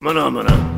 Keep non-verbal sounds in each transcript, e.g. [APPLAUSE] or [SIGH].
Mana, mana.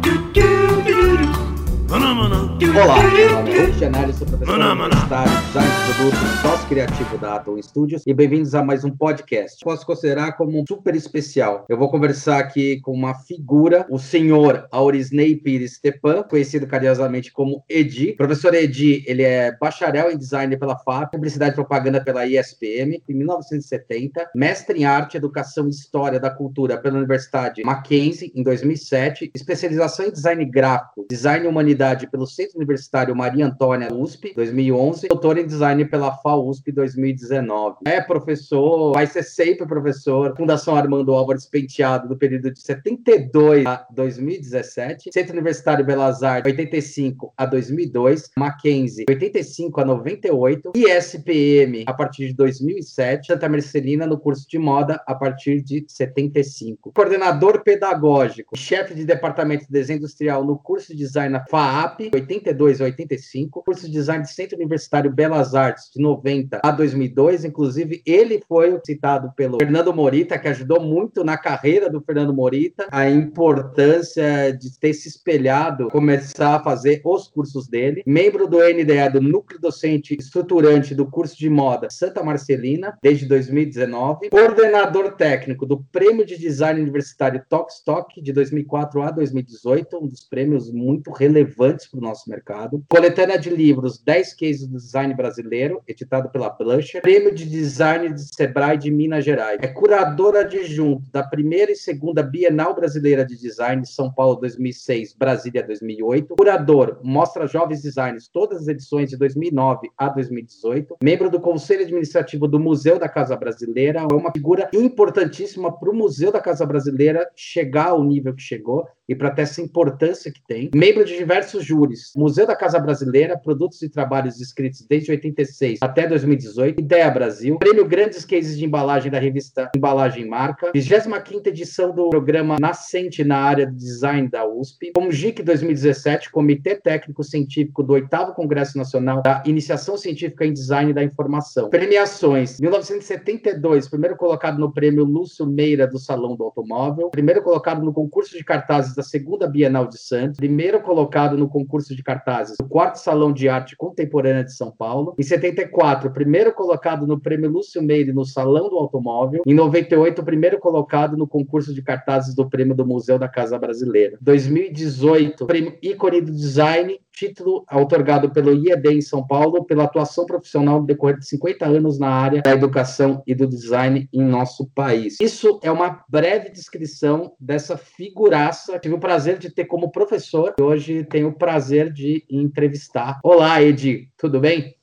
Olá, meu nome é Hugo sou professor universitário de design de produtos, sócio criativo da Atom Studios e bem-vindos a mais um podcast. Posso considerar como um super especial. Eu vou conversar aqui com uma figura, o senhor Aurisney Pires Stepan, conhecido carinhosamente como Edi. Professor Edi, ele é bacharel em design pela FAP, publicidade e propaganda pela ISPM em 1970, mestre em arte, educação e história da cultura pela Universidade Mackenzie em 2007, especialização em design gráfico, design e humanidade pelo Centro Universitário Maria Antônia USP 2011, doutor em design pela FAUSP 2019. É professor, vai ser sempre professor, Fundação Armando Álvares Penteado do período de 72 a 2017, Centro Universitário Belas Artes 85 a 2002, Mackenzie 85 a 98, ISPM a partir de 2007, Santa Marcelina no curso de moda a partir de 75. Coordenador pedagógico, chefe de departamento de desenho industrial no curso de design na FAAP 82 a 85, curso de design de Centro Universitário Belas Artes de 90 a 2002, inclusive ele foi citado pelo Fernando Morita, que ajudou muito na carreira do Fernando Morita, a importância de ter se espelhado, começar a fazer os cursos dele, membro do NDA do Núcleo Docente Estruturante do curso de moda Santa Marcelina desde 2019, coordenador técnico do Prêmio de Design Universitário Tokstok de 2004 a 2018, um dos prêmios muito relevantes para o nosso mercado. Coletânea de livros 10 cases do design brasileiro, editado pela Blusher. Prêmio de Design de Sebrae de Minas Gerais. É curadora adjunto da primeira e segunda Bienal Brasileira de Design São Paulo 2006, Brasília 2008. Curador, mostra jovens designers todas as edições de 2009 a 2018. Membro do Conselho Administrativo do Museu da Casa Brasileira. É uma figura importantíssima para o Museu da Casa Brasileira chegar ao nível que chegou e para ter essa importância que tem. Membro de diversos júris, Museu da Casa Brasileira, produtos e trabalhos escritos desde 86 até 2018, Ideia Brasil, Prêmio Grandes Cases de Embalagem da revista Embalagem Marca, 25ª edição do programa Nascente na área de design da USP, Comgic 2017, Comitê Técnico Científico do 8 Congresso Nacional da Iniciação Científica em Design da Informação. Premiações, 1972, primeiro colocado no Prêmio Lúcio Meira do Salão do Automóvel, primeiro colocado no concurso de cartazes da segunda Bienal de Santos, primeiro colocado no concurso de cartazes do quarto Salão de Arte Contemporânea de São Paulo. Em 74, primeiro colocado no Prêmio Lúcio Meire no Salão do Automóvel. Em 98, primeiro colocado no concurso de cartazes do Prêmio do Museu da Casa Brasileira. 2018, Prêmio Ícone do Design título otorgado pelo IED em São Paulo pela atuação profissional no decorrer de 50 anos na área da educação e do design em nosso país. Isso é uma breve descrição dessa figuraça. Tive o prazer de ter como professor e hoje tenho o prazer de entrevistar. Olá, Edi, tudo bem?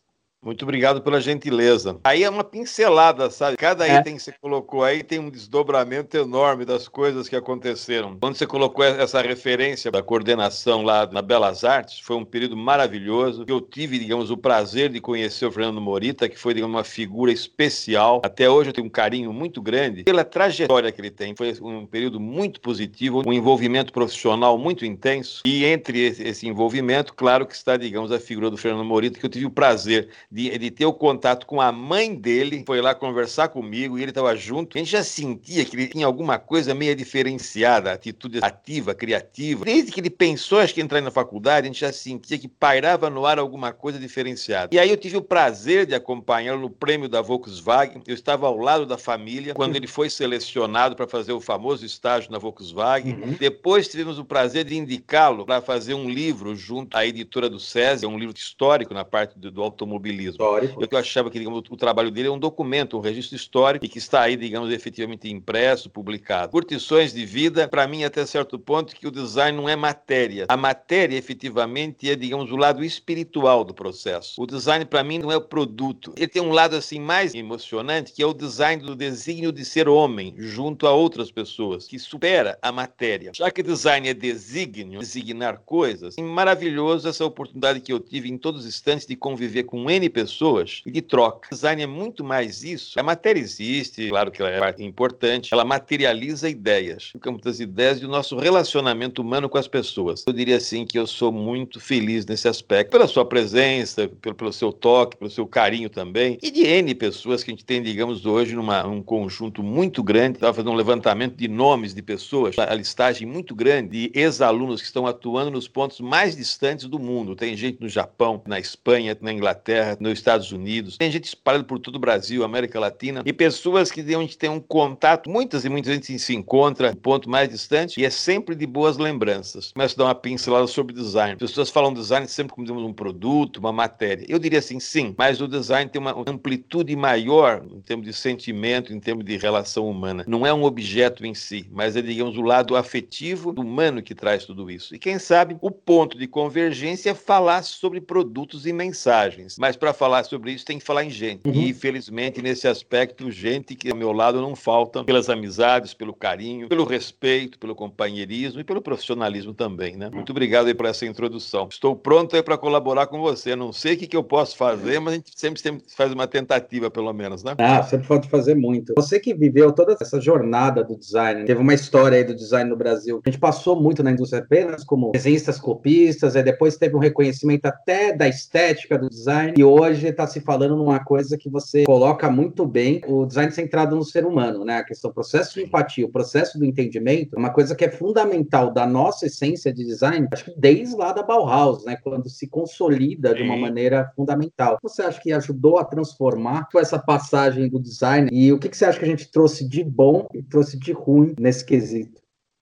Muito obrigado pela gentileza. Aí é uma pincelada, sabe? Cada É. item que você colocou aí tem um desdobramento enorme das coisas que aconteceram. Quando você colocou essa referência da coordenação lá na Belas Artes, foi um período maravilhoso. Eu tive, digamos, o prazer de conhecer o Fernando Morita, que foi, digamos, uma figura especial. Até hoje eu tenho um carinho muito grande pela trajetória que ele tem. Foi um período muito positivo, um envolvimento profissional muito intenso. E entre esse envolvimento, claro que está, digamos, a figura do Fernando Morita, que eu tive o prazer de, de ter o contato com a mãe dele, foi lá conversar comigo e ele estava junto. A gente já sentia que ele tinha alguma coisa meio diferenciada, atitude ativa, criativa. Desde que ele pensou, acho que entrar na faculdade, a gente já sentia que pairava no ar alguma coisa diferenciada. E aí eu tive o prazer de acompanhá-lo no prêmio da Volkswagen. Eu estava ao lado da família quando ele foi selecionado para fazer o famoso estágio na Volkswagen. Uhum. Depois tivemos o prazer de indicá-lo para fazer um livro junto à editora do SESI, um livro histórico na parte do, do automobilismo. Histórico. Eu achava que digamos, o trabalho dele é um documento, um registro histórico e que está aí, digamos, efetivamente impresso, publicado. Curtições de vida, para mim, até certo ponto, que o design não é matéria. A matéria, efetivamente, é, digamos, o lado espiritual do processo. O design, para mim, não é o produto. Ele tem um lado, assim, mais emocionante, que é o design do desígnio de ser homem, junto a outras pessoas, que supera a matéria. Já que design é desígnio, designar coisas, é maravilhoso essa oportunidade que eu tive em todos os instantes de conviver com N pessoas e de troca. Design é muito mais isso. A matéria existe, claro que ela é importante, ela materializa ideias, o campo das ideias e o nosso relacionamento humano com as pessoas. Eu diria assim que eu sou muito feliz nesse aspecto, pela sua presença, pelo, pelo seu toque, pelo seu carinho também, e de N pessoas que a gente tem, digamos, hoje num conjunto muito grande. Estava fazendo um levantamento de nomes de pessoas, a listagem muito grande de ex-alunos que estão atuando nos pontos mais distantes do mundo. Tem gente no Japão, na Espanha, na Inglaterra, nos Estados Unidos, tem gente espalhada por todo o Brasil, América Latina, e pessoas que a gente tem um contato, muitas e muitas vezes se encontra no ponto mais distante, e é sempre de boas lembranças. Começo a dar uma pincelada sobre design. Pessoas falam design sempre como um produto, uma matéria. Eu diria assim, sim, mas o design tem uma amplitude maior em termos de sentimento, em termos de relação humana. Não é um objeto em si, mas é, digamos, o lado afetivo humano que traz tudo isso. E quem sabe o ponto de convergência é falar sobre produtos e mensagens. Mas para falar sobre isso tem que falar em gente. Uhum. E infelizmente nesse aspecto, gente que ao meu lado não falta pelas amizades, pelo carinho, pelo respeito, pelo companheirismo e pelo profissionalismo também, né? Muito obrigado aí por essa introdução. Estou pronto aí para colaborar com você. Não sei o que, que eu posso fazer, mas a gente sempre, sempre faz uma tentativa, pelo menos, né? Ah, sempre pode fazer muito. Você que viveu toda essa jornada do design, teve uma história aí do design no Brasil. A gente passou muito na indústria apenas como desenhistas, copistas, aí depois teve um reconhecimento até da estética do design, e hoje está se falando numa coisa que você coloca muito bem, o design centrado no ser humano, né? A questão do processo de empatia, o processo do entendimento, é uma coisa que é fundamental da nossa essência de design, acho que desde lá da Bauhaus, né? Quando se consolida de uma maneira fundamental. Você acha que ajudou a transformar com essa passagem do design? E o que, que você acha que a gente trouxe de bom e trouxe de ruim nesse quesito?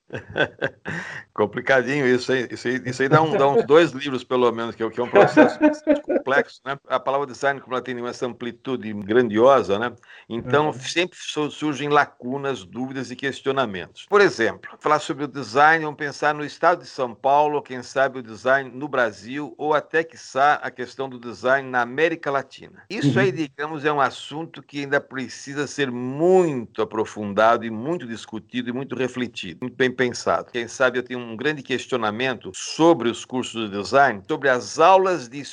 [LAUGHS] Complicadinho isso aí. Isso aí, isso aí dá, um, dá, uns dois livros, pelo menos, que é, que é um processo complexo. Né? A palavra design, como ela tem essa amplitude grandiosa, né? então uhum. sempre surgem lacunas, dúvidas e questionamentos. Por exemplo, falar sobre o design, vamos pensar no estado de São Paulo, quem sabe o design no Brasil, ou até, quiçá, a questão do design na América Latina. Isso aí, uhum. digamos, é um assunto que ainda precisa ser muito aprofundado e muito discutido e muito refletido, muito bem pensado. Quem sabe eu tenho um grande questionamento sobre os cursos de design, sobre as aulas de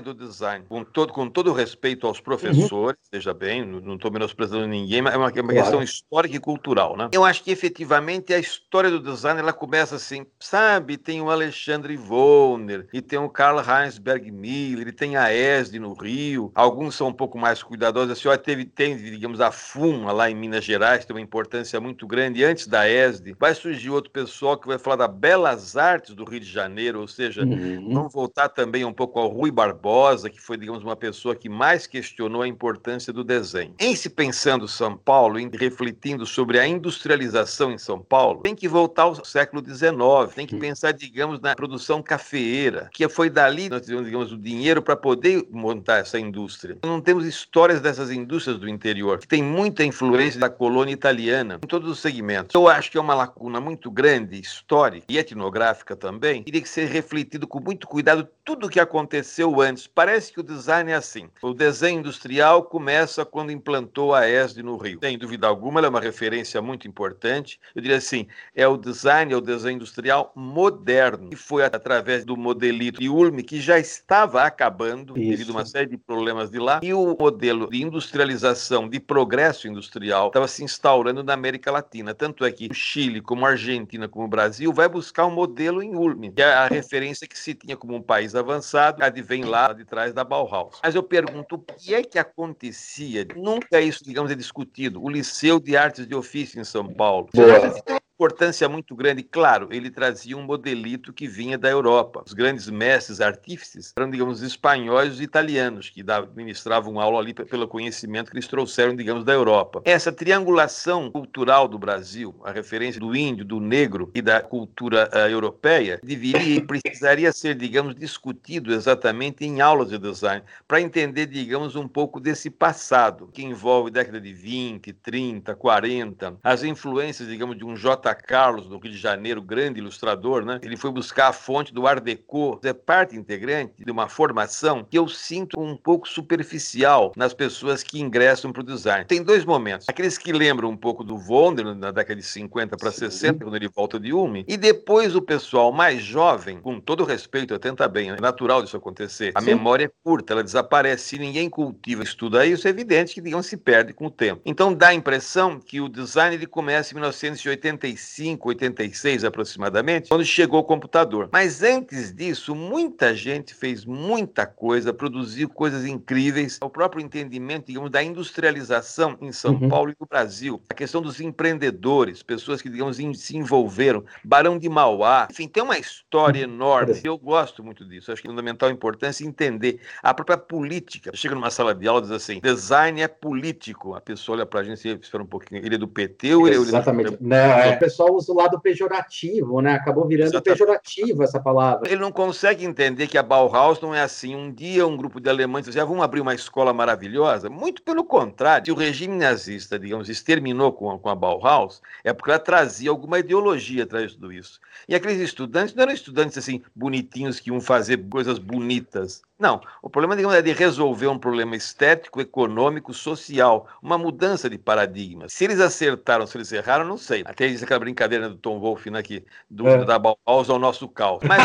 do design, com todo, com todo respeito aos professores, uhum. veja bem, não estou menosprezando ninguém, mas é uma, é uma claro. questão histórica e cultural, né? Eu acho que efetivamente a história do design ela começa assim, sabe? Tem o Alexandre Wollner, e tem o Karl Heinz Bergmiller, e tem a ESD no Rio, alguns são um pouco mais cuidadosos, a senhora teve, tem, digamos, a FUMA lá em Minas Gerais, tem uma importância muito grande, antes da ESD, vai surgir outro pessoal que vai falar da Belas Artes do Rio de Janeiro, ou seja, uhum. vamos voltar também um pouco ao Rui Barbosa, que foi, digamos, uma pessoa que mais questionou a importância do desenho. Em se pensando São Paulo, em refletindo sobre a industrialização em São Paulo, tem que voltar ao século XIX, tem que pensar, digamos, na produção cafeeira, que foi dali nós tivemos, digamos, o dinheiro para poder montar essa indústria. Não temos histórias dessas indústrias do interior, que tem muita influência da colônia italiana em todos os segmentos. Eu acho que é uma lacuna muito grande, histórica e etnográfica também, teria que ser refletido com muito cuidado tudo o que aconteceu antes. Parece que o design é assim. O desenho industrial começa quando implantou a ESD no Rio. Sem dúvida alguma, ela é uma referência muito importante. Eu diria assim, é o design, é o desenho industrial moderno, que foi através do modelito de Ulm, que já estava acabando Isso. devido a uma série de problemas de lá, e o modelo de industrialização, de progresso industrial, estava se instaurando na América Latina. Tanto é que o Chile, como a Argentina, como o Brasil, vai buscar um modelo em Ulm, que é a referência que se tinha como um país avançado, advém lá de trás da Bauhaus. Mas eu pergunto, o que é que acontecia? Nunca isso, digamos, é discutido. O Liceu de Artes de Ofício em São Paulo. Boa importância muito grande. Claro, ele trazia um modelito que vinha da Europa. Os grandes mestres artífices eram, digamos, espanhóis e italianos, que ministravam aula ali pelo conhecimento que eles trouxeram, digamos, da Europa. Essa triangulação cultural do Brasil, a referência do índio, do negro e da cultura uh, europeia, deveria e precisaria ser, digamos, discutido exatamente em aulas de design, para entender, digamos, um pouco desse passado, que envolve década de 20, 30, 40, as influências, digamos, de um J J. Carlos, do Rio de Janeiro, grande ilustrador, né? Ele foi buscar a fonte do Art Deco, é parte integrante de uma formação que eu sinto um pouco superficial nas pessoas que ingressam para o design. Tem dois momentos. Aqueles que lembram um pouco do Wonder, na década de 50 para 60, quando ele volta de UME, e depois o pessoal mais jovem, com todo respeito, atenta bem, é natural disso acontecer. A Sim. memória é curta, ela desaparece. Se ninguém cultiva, estuda isso, é evidente que, digamos, se perde com o tempo. Então dá a impressão que o design ele começa em 1985, 86 aproximadamente, quando chegou o computador. Mas antes disso, muita gente fez muita coisa, produziu coisas incríveis. O próprio entendimento, digamos, da industrialização em São uhum. Paulo e no Brasil. A questão dos empreendedores, pessoas que, digamos, se envolveram. Barão de Mauá. Enfim, tem uma história uhum. enorme. Eu gosto muito disso. Acho que é fundamental a importância entender a própria política. Chega numa sala de aula e diz assim: design é político. A pessoa olha para a gente e espera um pouquinho. Ele é do PT ou ele é Exatamente. Não, é, pessoal usa o lado pejorativo, né? Acabou virando Exatamente. pejorativo essa palavra. Ele não consegue entender que a Bauhaus não é assim. Um dia um grupo de alemães dizia, ah, vamos abrir uma escola maravilhosa. Muito pelo contrário. Se o regime nazista, digamos, exterminou com a, com a Bauhaus, é porque ela trazia alguma ideologia atrás de tudo isso. E aqueles estudantes não eram estudantes assim bonitinhos que iam fazer coisas bonitas. Não, o problema digamos, é de resolver um problema estético, econômico, social, uma mudança de paradigma. Se eles acertaram, se eles erraram, não sei. Até diz aquela brincadeira do Tom Wolff né, aqui, do, é. da Bauhaus ao nosso caos. Mas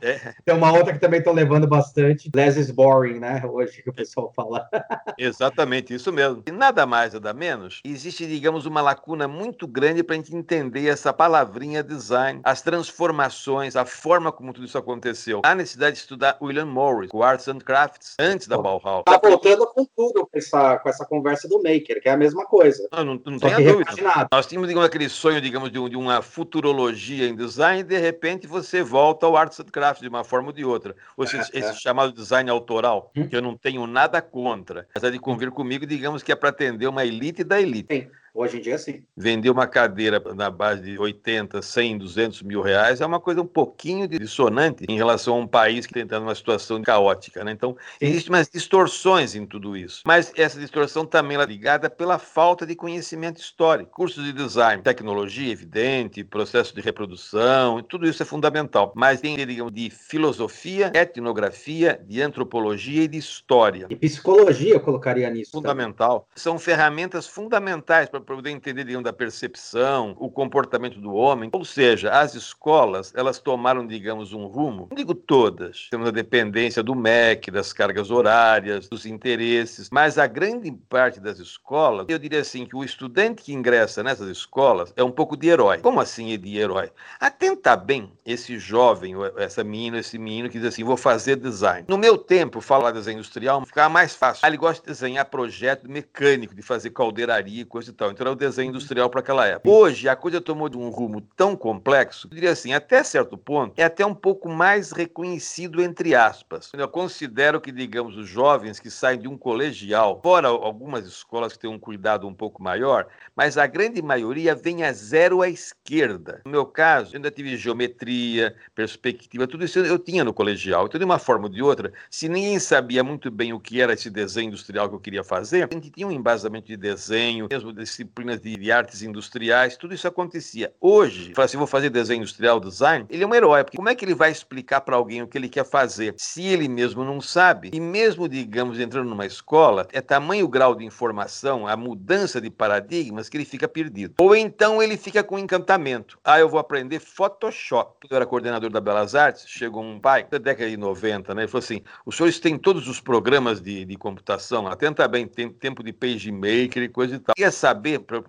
é. [LAUGHS] Tem uma outra que também estou levando bastante, less is boring, né? Hoje que o pessoal fala. [LAUGHS] Exatamente, isso mesmo. E nada mais, nada menos, existe, digamos, uma lacuna muito grande para a gente entender essa palavrinha design, as transformações, a forma como tudo isso aconteceu. Há necessidade de estudar William Morris o Arts and Crafts, antes da Bauhaus. Tá voltando com tudo com essa, com essa conversa do Maker, que é a mesma coisa. Não, não, não tenha dúvida. Nós tínhamos digamos, aquele sonho, digamos, de, de, uma futurologia em design, de repente você volta ao Arts and Crafts de uma forma ou de outra. Ou seja, [LAUGHS] é, esse é. chamado design autoral, hum? que eu não tenho nada contra. Mas é de convir comigo, digamos que é para atender uma elite da elite. Sim. Hoje em dia, sim. Vender uma cadeira na base de 80, 100, 200 mil reais é uma coisa um pouquinho dissonante em relação a um país que está numa situação caótica. Né? Então, existem umas distorções em tudo isso. Mas essa distorção também é ligada pela falta de conhecimento histórico. Cursos de design, tecnologia, evidente, processo de reprodução, tudo isso é fundamental. Mas tem, digamos, de filosofia, etnografia, de antropologia e de história. E psicologia eu colocaria nisso. Fundamental. Também. São ferramentas fundamentais para para poder entender digamos, da percepção, o comportamento do homem. Ou seja, as escolas, elas tomaram, digamos, um rumo, não digo todas, temos a dependência do MEC, das cargas horárias, dos interesses, mas a grande parte das escolas, eu diria assim, que o estudante que ingressa nessas escolas é um pouco de herói. Como assim é de herói? Atenta bem esse jovem, essa menina, esse menino que diz assim, vou fazer design. No meu tempo, falar desenho industrial ficava mais fácil. Ah, ele gosta de desenhar projeto mecânico, de fazer caldeiraria, coisa e tal. Então era o desenho industrial para aquela época. Hoje a coisa tomou de um rumo tão complexo, eu diria assim, até certo ponto, é até um pouco mais reconhecido entre aspas. Eu considero que, digamos, os jovens que saem de um colegial, fora algumas escolas que têm um cuidado um pouco maior, mas a grande maioria vem a zero à esquerda. No meu caso, eu ainda tive geometria, perspectiva, tudo isso eu tinha no colegial. Então, de uma forma ou de outra, se ninguém sabia muito bem o que era esse desenho industrial que eu queria fazer, a gente tinha um embasamento de desenho, mesmo disciplinas de, de artes industriais, tudo isso acontecia. Hoje, falar assim, vou fazer desenho industrial, design, ele é um herói, porque como é que ele vai explicar para alguém o que ele quer fazer se ele mesmo não sabe? E mesmo, digamos, entrando numa escola, é tamanho o grau de informação, a mudança de paradigmas que ele fica perdido. Ou então ele fica com encantamento. Ah, eu vou aprender Photoshop. Eu era coordenador da Belas Artes, chegou um pai, da década de 90, né? Ele falou assim: os senhores têm todos os programas de, de computação, atenta bem, tem tempo de PageMaker e coisa e tal. Quer saber, para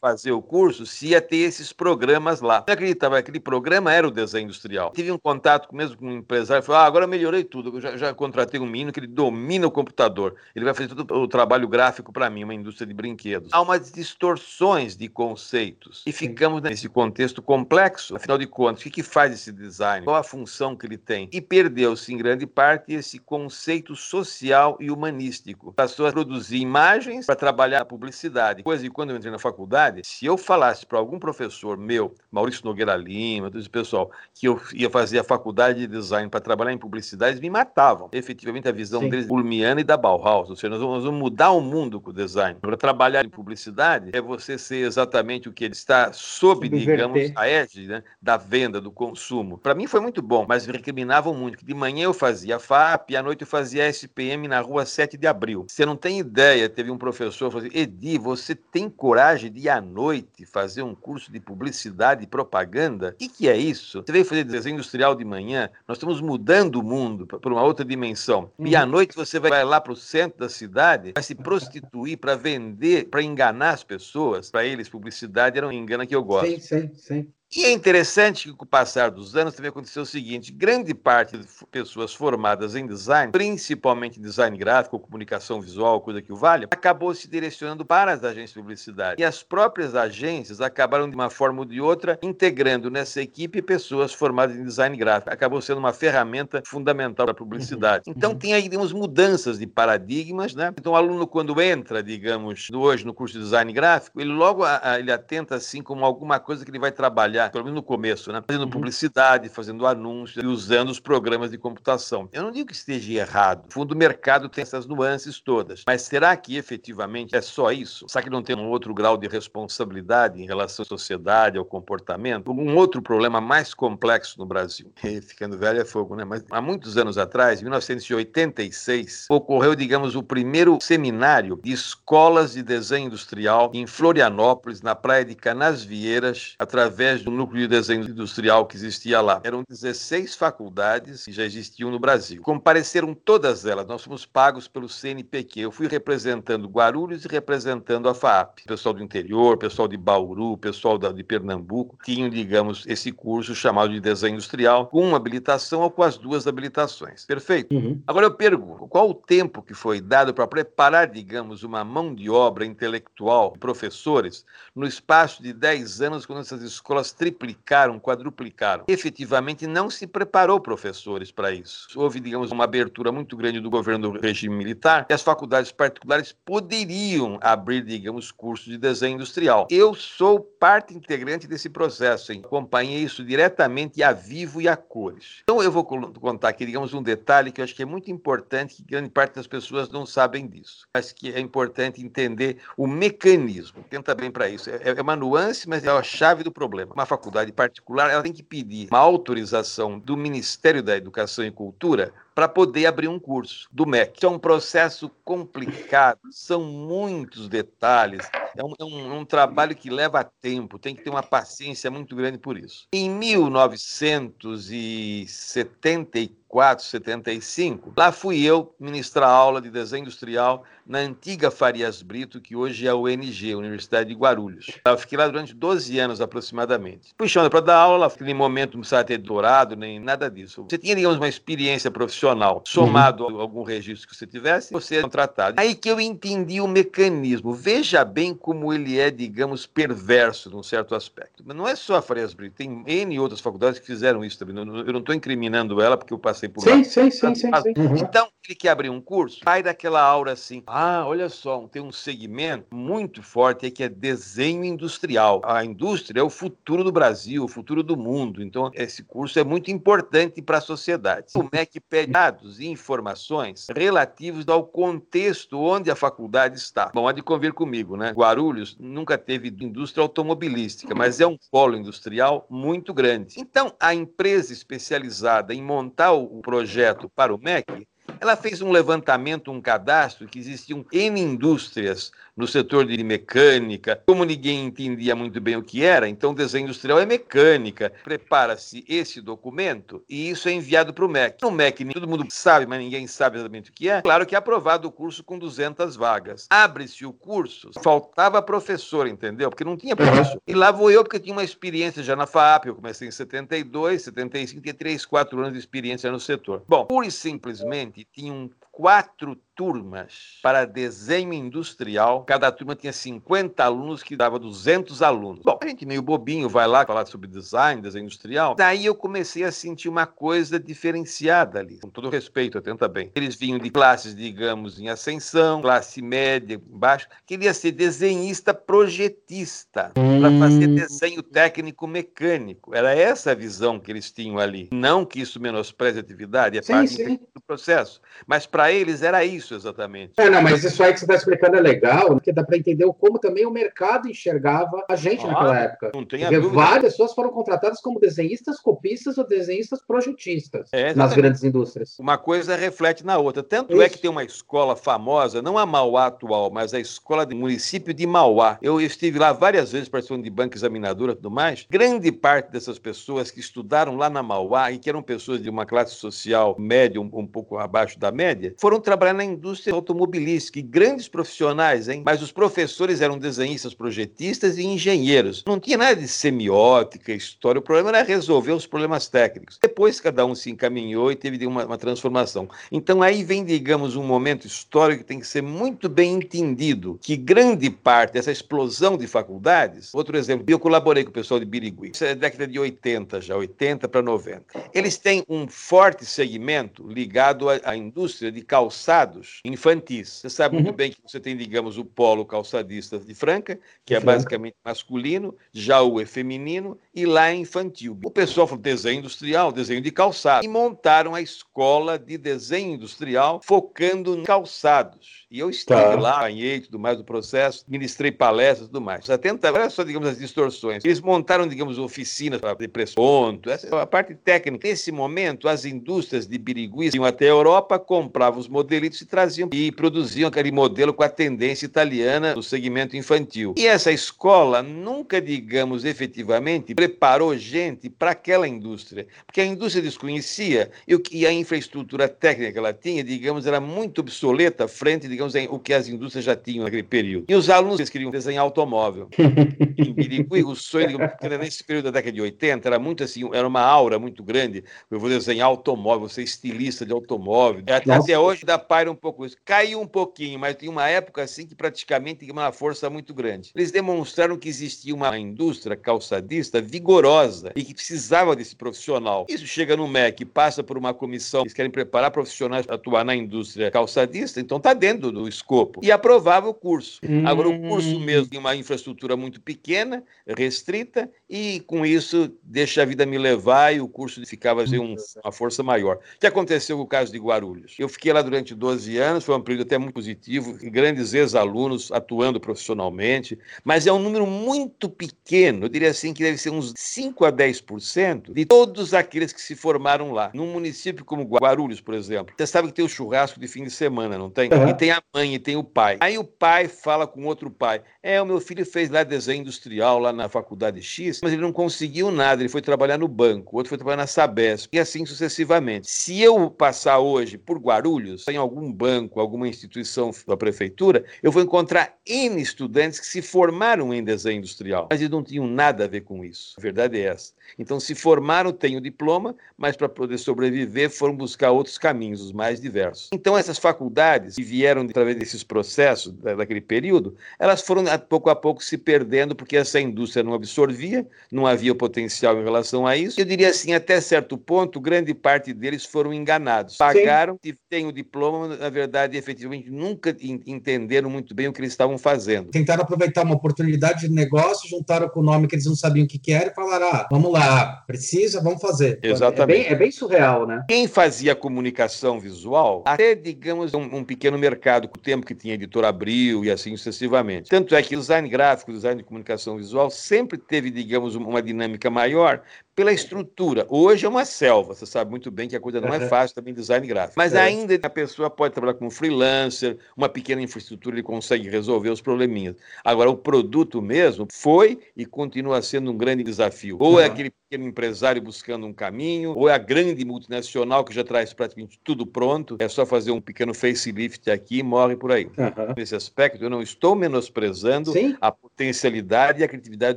fazer o curso, se ia ter esses programas lá. Eu acreditava que aquele programa era o desenho industrial. Tive um contato mesmo com um empresário, falou: ah, agora eu melhorei tudo, eu já, já contratei um menino que ele domina o computador, ele vai fazer todo o trabalho gráfico para mim, uma indústria de brinquedos. Há umas distorções de conceitos e ficamos nesse contexto complexo. Afinal de contas, o que, que faz esse design? Qual a função que ele tem? E perdeu-se, em grande parte, esse conceito social e humanístico. Passou a produzir imagens para trabalhar a publicidade faculdade, coisa que quando eu entrei na faculdade, se eu falasse para algum professor meu, Maurício Nogueira Lima, todo esse pessoal, que eu ia fazer a faculdade de design para trabalhar em publicidade, eles me matavam. Efetivamente, a visão Sim. deles, Ulmiana e da Bauhaus, ou seja, nós vamos mudar o mundo com o design. Para trabalhar em publicidade, é você ser exatamente o que ele está sob, digamos, a égide né, da venda, do consumo. Para mim foi muito bom, mas me recriminavam muito. De manhã eu fazia FAP, à noite eu fazia SPM na rua 7 de abril. Você não tem ideia, teve um professor que falou assim, Edi, você tem coragem de ir à noite fazer um curso de publicidade e propaganda? O que, que é isso? Você veio fazer desenho industrial de manhã, nós estamos mudando o mundo para uma outra dimensão. E à noite você vai lá para o centro da cidade, vai se prostituir para vender, para enganar as pessoas. Para eles, publicidade era um engano que eu gosto. Sim, sim, sim. E é interessante que, com o passar dos anos, também aconteceu o seguinte: grande parte de pessoas formadas em design, principalmente design gráfico, comunicação visual, coisa que o vale, acabou se direcionando para as agências de publicidade. E as próprias agências acabaram, de uma forma ou de outra, integrando nessa equipe pessoas formadas em design gráfico. Acabou sendo uma ferramenta fundamental para a publicidade. Uhum. Então, uhum. tem aí umas mudanças de paradigmas, né? Então, o aluno, quando entra, digamos, hoje no curso de design gráfico, ele logo ele atenta assim como alguma coisa que ele vai trabalhar trabalhar, pelo menos no começo, né? fazendo uhum. publicidade, fazendo anúncios e usando os programas de computação. Eu não digo que esteja errado. No fundo, o mercado tem essas nuances todas. Mas será que efetivamente é só isso? Será que não tem um outro grau de responsabilidade em relação à sociedade, ao comportamento? Um outro problema mais complexo no Brasil. [LAUGHS] E ficando velho é fogo, né? Mas há muitos anos atrás, em 1986, ocorreu, digamos, o primeiro seminário de escolas de desenho industrial em Florianópolis, na praia de Canasvieiras, através do núcleo de desenho industrial que existia lá. Eram 16 faculdades que já existiam no Brasil. Compareceram todas elas. Nós fomos pagos pelo CNPq. Eu fui representando Guarulhos e representando a FAP. Pessoal do interior, pessoal de Bauru, pessoal de Pernambuco, tinham, digamos, esse curso chamado de desenho industrial, com uma habilitação ou com as duas habilitações. Perfeito? Uhum. Agora eu pergunto, qual o tempo que foi dado para preparar, digamos, uma mão de obra intelectual, professores, no espaço de 10 anos, quando essas escolas triplicaram, quadruplicaram. Efetivamente, não se preparou professores para isso. Houve, digamos, uma abertura muito grande do governo do regime militar e as faculdades particulares poderiam abrir, digamos, cursos de desenho industrial. Eu sou parte integrante desse processo, hein? acompanhei isso diretamente a vivo e a cores. Então, eu vou contar aqui, digamos, um detalhe que eu acho que é muito importante, que grande parte das pessoas não sabem disso, mas que é importante entender o mecanismo. Tenta bem para isso. É, é uma nuance, mas é a chave do problema. Uma faculdade particular, ela tem que pedir uma autorização do Ministério da Educação e Cultura para poder abrir um curso do MEC. É um processo complicado, são muitos detalhes, é um, é um, é um, trabalho que leva tempo, tem que ter uma paciência muito grande por isso. Em 1974, 75, lá fui eu ministrar aula de desenho industrial na antiga Farias Brito, que hoje é a UNG, Universidade de Guarulhos. Eu fiquei lá durante 12 anos aproximadamente. Chamado para dar aula, naquele momento não precisava ter dourado, nem nada disso. Você tinha, digamos, uma experiência profissional, somado uhum. a algum registro que você tivesse, você é contratado. Aí que eu entendi o mecanismo. Veja bem como ele é, digamos, perverso num certo aspecto. Mas não é só a Brito, tem N outras faculdades que fizeram isso também. Eu não estou incriminando ela porque eu passei por sim, lá. Sim, sim, sim. sim. Uhum. Então, ele quer abrir um curso, sai daquela aura assim, ah, olha só, tem um segmento muito forte aí que é desenho industrial. A indústria é o futuro do Brasil, o futuro do mundo. Então, esse curso é muito importante para a sociedade. O MEC pede dados e informações relativos ao contexto onde a faculdade está. Bom, há de convir comigo, né? Guarulhos nunca teve indústria automobilística, mas é um polo industrial muito grande. Então, a empresa especializada em montar o projeto para o MEC ela fez um levantamento, um cadastro, que existiam N indústrias no setor de mecânica. Como ninguém entendia muito bem o que era, então desenho industrial é mecânica. Prepara-se esse documento e isso é enviado para o MEC. No MEC, todo mundo sabe, mas ninguém sabe exatamente o que é. Claro que é aprovado o curso com 200 vagas. Abre-se o curso, faltava professor, entendeu? Porque não tinha professor. E lá vou eu, porque tinha uma experiência já na FAP. Eu comecei em 72, 75, tinha 3, 4 anos de experiência no setor. Bom, pura e simplesmente tinha um quatro turmas para desenho industrial. Cada turma tinha 50 alunos, que dava 200 alunos. Bom, a gente meio bobinho vai lá falar sobre design, desenho industrial. Daí eu comecei a sentir uma coisa diferenciada ali. Com todo respeito, atenta bem. Eles vinham de classes, digamos, em ascensão, classe média, baixo. Queria ser desenhista projetista, para fazer desenho técnico mecânico. Era essa a visão que eles tinham ali. Não que isso menospreze a atividade, é sim, parte sim. do processo. Mas para eles era isso isso exatamente. É, não, mas isso aí que você está explicando é legal, porque dá para entender como também o mercado enxergava a gente ah, naquela época. Não tem porque várias pessoas foram contratadas como desenhistas, copistas ou desenhistas projetistas é, nas grandes indústrias. Uma coisa reflete na outra. Tanto isso. é que tem uma escola famosa, não a Mauá atual, mas a escola do município de Mauá. Eu estive lá várias vezes participando de banca examinadora e tudo mais. Grande parte dessas pessoas que estudaram lá na Mauá e que eram pessoas de uma classe social média, um, um pouco abaixo da média, foram trabalhar na indústria automobilística, e grandes profissionais, hein? Mas os professores eram desenhistas, projetistas e engenheiros. Não tinha nada de semiótica, história. O problema era resolver os problemas técnicos. Depois cada um se encaminhou e teve uma, uma transformação. Então aí vem, digamos, um momento histórico que tem que ser muito bem entendido, que grande parte dessa explosão de faculdades, outro exemplo, eu colaborei com o pessoal de Birigui, isso é década de 80 já, 80 para 90. Eles têm um forte segmento ligado à, à indústria de calçados infantis. Você sabe muito uhum. bem que você tem, digamos, o polo calçadista de Franca, que é Franca. basicamente masculino, Jaú é feminino e lá é infantil. O pessoal falou desenho industrial, desenho de calçado, e montaram a escola de desenho industrial focando em calçados. E eu estive tá. lá, ganhei tudo mais do processo, ministrei palestras e tudo mais. Atenta, olha só, digamos, as distorções. Eles montaram, digamos, oficinas para ponto, essa é a parte técnica. Nesse momento, as indústrias de Birigui iam até a Europa, compravam os modelitos e traziam e produziam aquele modelo com a tendência italiana no segmento infantil. E essa escola nunca, digamos, efetivamente preparou gente para aquela indústria, porque a indústria desconhecia e, a infraestrutura técnica que ela tinha, digamos, era muito obsoleta frente, digamos, o que as indústrias já tinham naquele período. E os alunos eles queriam desenhar automóvel. [LAUGHS] em Birigui, o sonho, digamos, nesse período da década de 80, era muito assim, era uma aura muito grande. Eu vou desenhar automóvel, vou ser estilista de automóvel. Até, até hoje dá paira um pouco isso. Caiu um pouquinho, mas tem uma época assim que praticamente tinha uma força muito grande. Eles demonstraram que existia uma indústria calçadista vigorosa e que precisava desse profissional. Isso chega no MEC, passa por uma comissão, eles querem preparar profissionais para atuar na indústria calçadista, então está dentro do escopo. E aprovava o curso. Hum. Agora, o curso mesmo tem uma infraestrutura muito pequena, restrita, e com isso deixa a vida me levar e o curso ficava assim, um, uma força maior. O que aconteceu com o caso de Guarulhos? Eu fiquei lá durante 12 anos, foi um período até muito positivo, grandes ex-alunos atuando profissionalmente, mas é um número muito pequeno, eu diria assim que deve ser uns 5 a 10% de todos aqueles que se formaram lá. Num município como Guarulhos, por exemplo, você sabe que tem o churrasco de fim de semana, não tem? Uhum. E tem a mãe e tem o pai. Aí o pai fala com outro pai: É, o meu filho fez lá desenho industrial lá na faculdade X, mas ele não conseguiu nada, ele foi trabalhar no banco, o outro foi trabalhar na Sabesp, e assim sucessivamente. Se eu passar hoje por Guarulhos, em algum banco, alguma instituição da prefeitura, eu vou encontrar N estudantes que se formaram em desenho industrial, mas eles não tinham nada a ver com isso. A verdade é essa. Então, se formaram, têm o diploma, mas para poder sobreviver foram buscar outros caminhos, os mais diversos. Então, essas faculdades que vieram através desses processos, daquele período, elas foram pouco a pouco se perdendo porque essa indústria não absorvia, não havia potencial em relação a isso. Eu diria assim, até certo ponto, grande parte deles foram enganados. Pagaram e têm o diploma, na verdade, efetivamente, nunca entenderam muito bem o que eles estavam fazendo. Tentaram aproveitar uma oportunidade de negócio, juntaram com o nome que eles não sabiam o que, que era e falaram: ah, vamos lá, precisa, vamos fazer. Exatamente. É bem, é bem surreal, né? Quem fazia comunicação visual, até, digamos, um, um pequeno mercado, com o tempo que tinha editor Abril e assim sucessivamente. Tanto é que o design gráfico, o design de comunicação visual, sempre teve, digamos, uma dinâmica maior, pela estrutura. Hoje é uma selva, você sabe muito bem que a coisa não é fácil também design gráfico. Mas é. ainda a pessoa pode trabalhar como freelancer, uma pequena infraestrutura ele consegue resolver os probleminhas. Agora, o produto mesmo foi e continua sendo um grande desafio. Ou é aquele pequeno empresário buscando um caminho, ou é a grande multinacional que já traz praticamente tudo pronto, é só fazer um pequeno facelift aqui e morre por aí. Uhum. Nesse aspecto, eu não estou menosprezando Sim. a potencialidade e a criatividade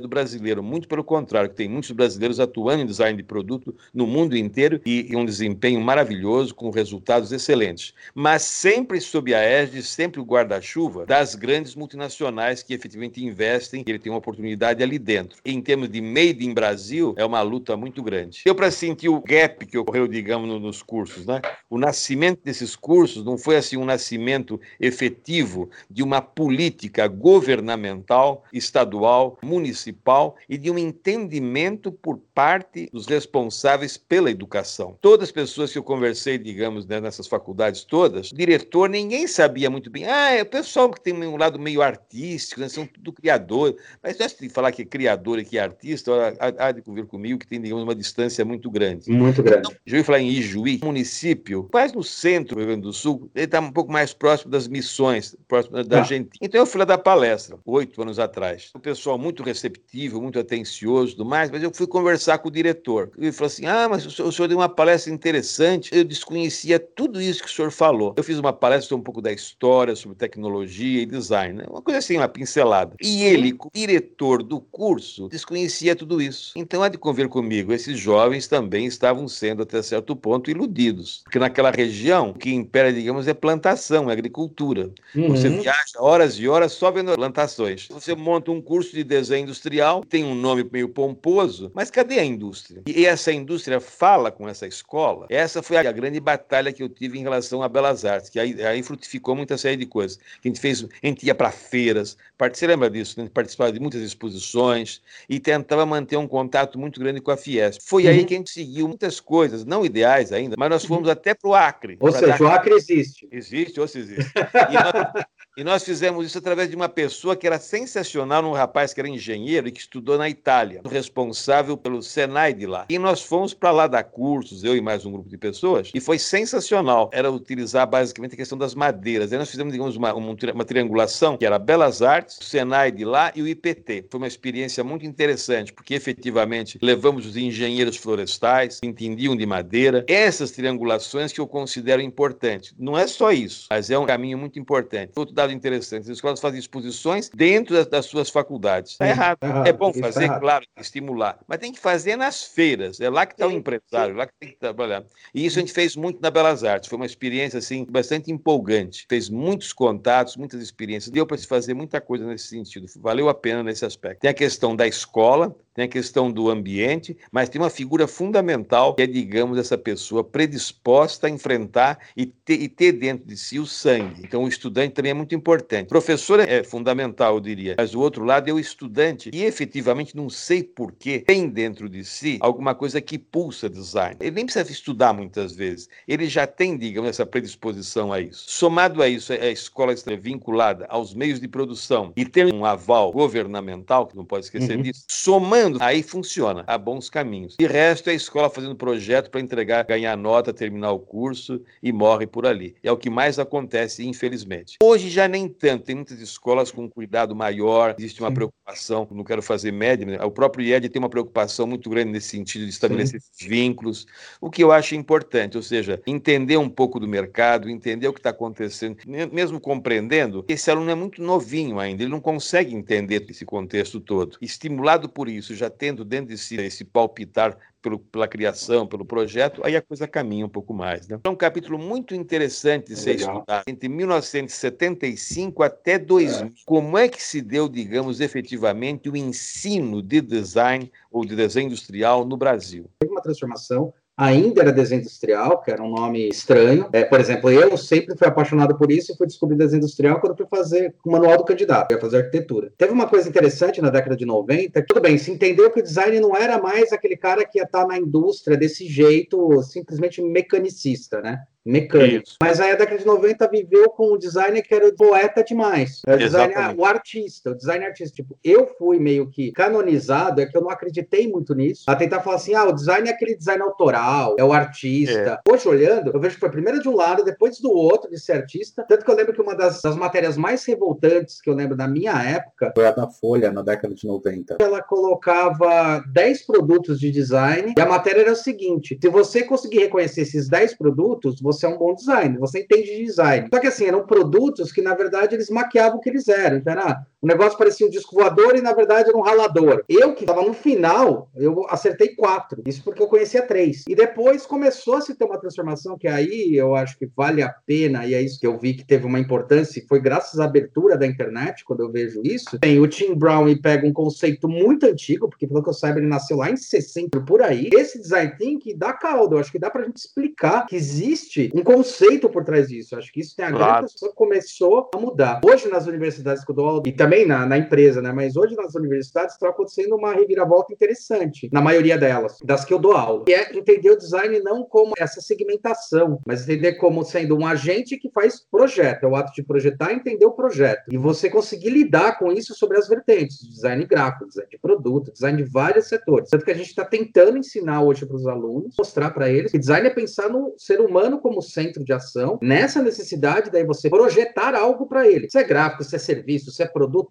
do brasileiro, muito pelo contrário, que tem muitos brasileiros atuando ano em design de produto no mundo inteiro e, e um desempenho maravilhoso, com resultados excelentes. Mas sempre sob a égide, sempre o guarda-chuva das grandes multinacionais que efetivamente investem, ele tem uma oportunidade ali dentro. Em termos de made in Brasil, é uma luta muito grande. Deu para sentir o gap que ocorreu, digamos, no, nos cursos, né? O nascimento desses cursos não foi assim um nascimento efetivo de uma política governamental, estadual, municipal e de um entendimento por parte dos responsáveis pela educação. Todas as pessoas que eu conversei, digamos, né, nessas faculdades todas, diretor, ninguém sabia muito bem. Ah, é o pessoal que tem um lado meio artístico, né, são tudo criador. Mas antes de falar que é criador e que é artista, há, de convir comigo que tem, digamos, uma distância muito grande. Muito grande. Então, já ouvi falar em Ijuí, município, quase no centro do Rio Grande do Sul, ele está um pouco mais próximo das missões, próximo da ah. Argentina. Então eu fui lá dar palestra, oito anos atrás. O pessoal muito receptivo, muito atencioso e tudo mais, mas eu fui conversar com o diretor. Ele falou assim: Ah, mas o senhor, o senhor deu uma palestra interessante, eu desconhecia tudo isso que o senhor falou. Eu fiz uma palestra um pouco da história, sobre tecnologia e design, né? uma coisa assim, uma pincelada. E ele, diretor do curso, desconhecia tudo isso. Então há de convir comigo, esses jovens também estavam sendo, até certo ponto, iludidos. Porque naquela região, o que impera, digamos, é plantação, é agricultura. Uhum. Você viaja horas e horas só vendo plantações. Você monta um curso de desenho industrial, tem um nome meio pomposo, mas cadê a indústria? E essa indústria fala com essa escola. Essa foi a grande batalha que eu tive em relação a Belas Artes, que aí, aí frutificou muita série de coisas. Que a gente fez, a gente ia para feiras, você lembra disso? A gente participava de muitas exposições e tentava manter um contato muito grande com a Fiesp. Foi uhum. aí que a gente seguiu muitas coisas, não ideais ainda, mas nós fomos uhum. até para o Acre. Ou seja, o Acre existe. Existe, ou se existe. [LAUGHS] E nós, e nós fizemos isso através de uma pessoa que era sensacional, um rapaz que era engenheiro e que estudou na Itália, responsável pelo Senai de lá. E nós fomos para lá dar cursos, eu e mais um grupo de pessoas, e foi sensacional. Era utilizar basicamente a questão das madeiras. Aí nós fizemos, digamos, uma, uma, uma triangulação, que era Belas Artes, o Senai de lá e o IPT. Foi uma experiência muito interessante, porque efetivamente levamos os engenheiros florestais, entendiam de madeira. Essas triangulações que eu considero importantes. Não é só isso, mas é um caminho muito importante. Outro dado interessante: as escolas fazem exposições dentro das, das suas faculdades. Está errado. Tá errado. É bom tá fazer, tá claro, estimular, mas tem que fazer nas feiras. É lá que está o empresário, lá que tem que trabalhar. E isso a gente fez muito na Belas Artes. Foi uma experiência assim bastante empolgante. Fez muitos contatos, muitas experiências. Deu para se fazer muita coisa nesse sentido. Valeu a pena nesse aspecto. Tem a questão da escola, tem a questão do ambiente, mas tem uma figura fundamental que é, digamos, essa pessoa predisposta a enfrentar e ter, e ter dentro de si o sangue. Então, o estudante também é muito importante. O professor é fundamental, eu diria, mas o outro lado é o estudante e efetivamente não sei porquê tem dentro de si alguma coisa que pulsa design. Ele nem precisa estudar muitas vezes, ele já tem, digamos, essa predisposição a isso. Somado a isso, a escola está vinculada aos meios de produção e ter um aval governamental, que não pode esquecer uhum. disso, somando aí funciona, há bons caminhos. E resto é a escola fazendo projeto para entregar, ganhar nota, terminar o curso e morre por ali. É o que mais acontece, infelizmente. Hoje já nem tanto, tem muitas escolas com cuidado maior, existe uma Sim. preocupação, não quero fazer média, o próprio IED tem uma preocupação muito grande nesse sentido de estabelecer esses vínculos, o que eu acho importante, ou seja, entender um pouco do mercado, entender o que está acontecendo, mesmo compreendendo que esse aluno é muito novinho ainda, ele não consegue entender esse contexto todo. Estimulado por isso, isso, já tendo dentro de si esse palpitar pelo, pela criação, pelo projeto, aí a coisa caminha um pouco mais. Né? É um capítulo muito interessante de ser Legal. estudado, entre 1975 até 2000. É. Como é que se deu, digamos, efetivamente o ensino de design ou de desenho industrial no Brasil? Teve uma transformação ainda era desenho industrial, que era um nome estranho. É, por exemplo, eu sempre fui apaixonado por isso e fui descobrir desenho industrial quando fui fazer o manual do candidato, ia fazer arquitetura. Teve uma coisa interessante na década de 90, tudo bem, se entendeu que o design não era mais aquele cara que ia estar na indústria desse jeito, simplesmente mecanicista, né? Mecânico. Isso. Mas aí a década de 90 viveu com um designer que era o poeta demais. o, designer, o artista, o design artista. Tipo, eu fui meio que canonizado, é que eu não acreditei muito nisso, a tentar falar assim, ah, o design é aquele design autoral, é o artista. É. Hoje, olhando, eu vejo que foi primeiro de um lado, depois do outro, de ser artista. Tanto que eu lembro que uma das, das matérias mais revoltantes que eu lembro da minha época foi a da Folha, na década de 90. Ela colocava 10 produtos de design e a matéria era o seguinte, se você conseguir reconhecer esses 10 produtos, você você é um bom designer, você entende de design. Só que assim, eram produtos que, na verdade, eles maquiavam o que eles eram. Então, era O negócio parecia um disco voador e, na verdade, era um ralador. Eu, que estava no final, eu acertei quatro. Isso porque eu conhecia três. E depois começou a se ter uma transformação que aí eu acho que vale a pena, e é isso que eu vi que teve uma importância, e foi graças à abertura da internet, quando eu vejo isso. Tem o Tim Brown e pega um conceito muito antigo, porque pelo que eu saiba, ele nasceu lá em 60 por aí. Esse design thinking dá caldo, eu acho que dá pra gente explicar que existe um conceito por trás disso. Eu acho que isso tem a claro. grande pessoa começou a mudar. Hoje nas universidades que eu dou aula, e também na, na empresa, né? Mas hoje nas universidades está acontecendo uma reviravolta interessante, na maioria delas, das que eu dou aula. E é entender o design não como essa segmentação, mas entender como sendo um agente que faz projeto. É o ato de projetar e entender o projeto. E você conseguir lidar com isso sobre as vertentes, design gráfico, design de produto, design de vários setores. Tanto que a gente está tentando ensinar hoje para os alunos, mostrar para eles que design é pensar no ser humano como centro de ação, nessa necessidade daí você projetar algo para ele. Se é gráfico, se é serviço, se é produto,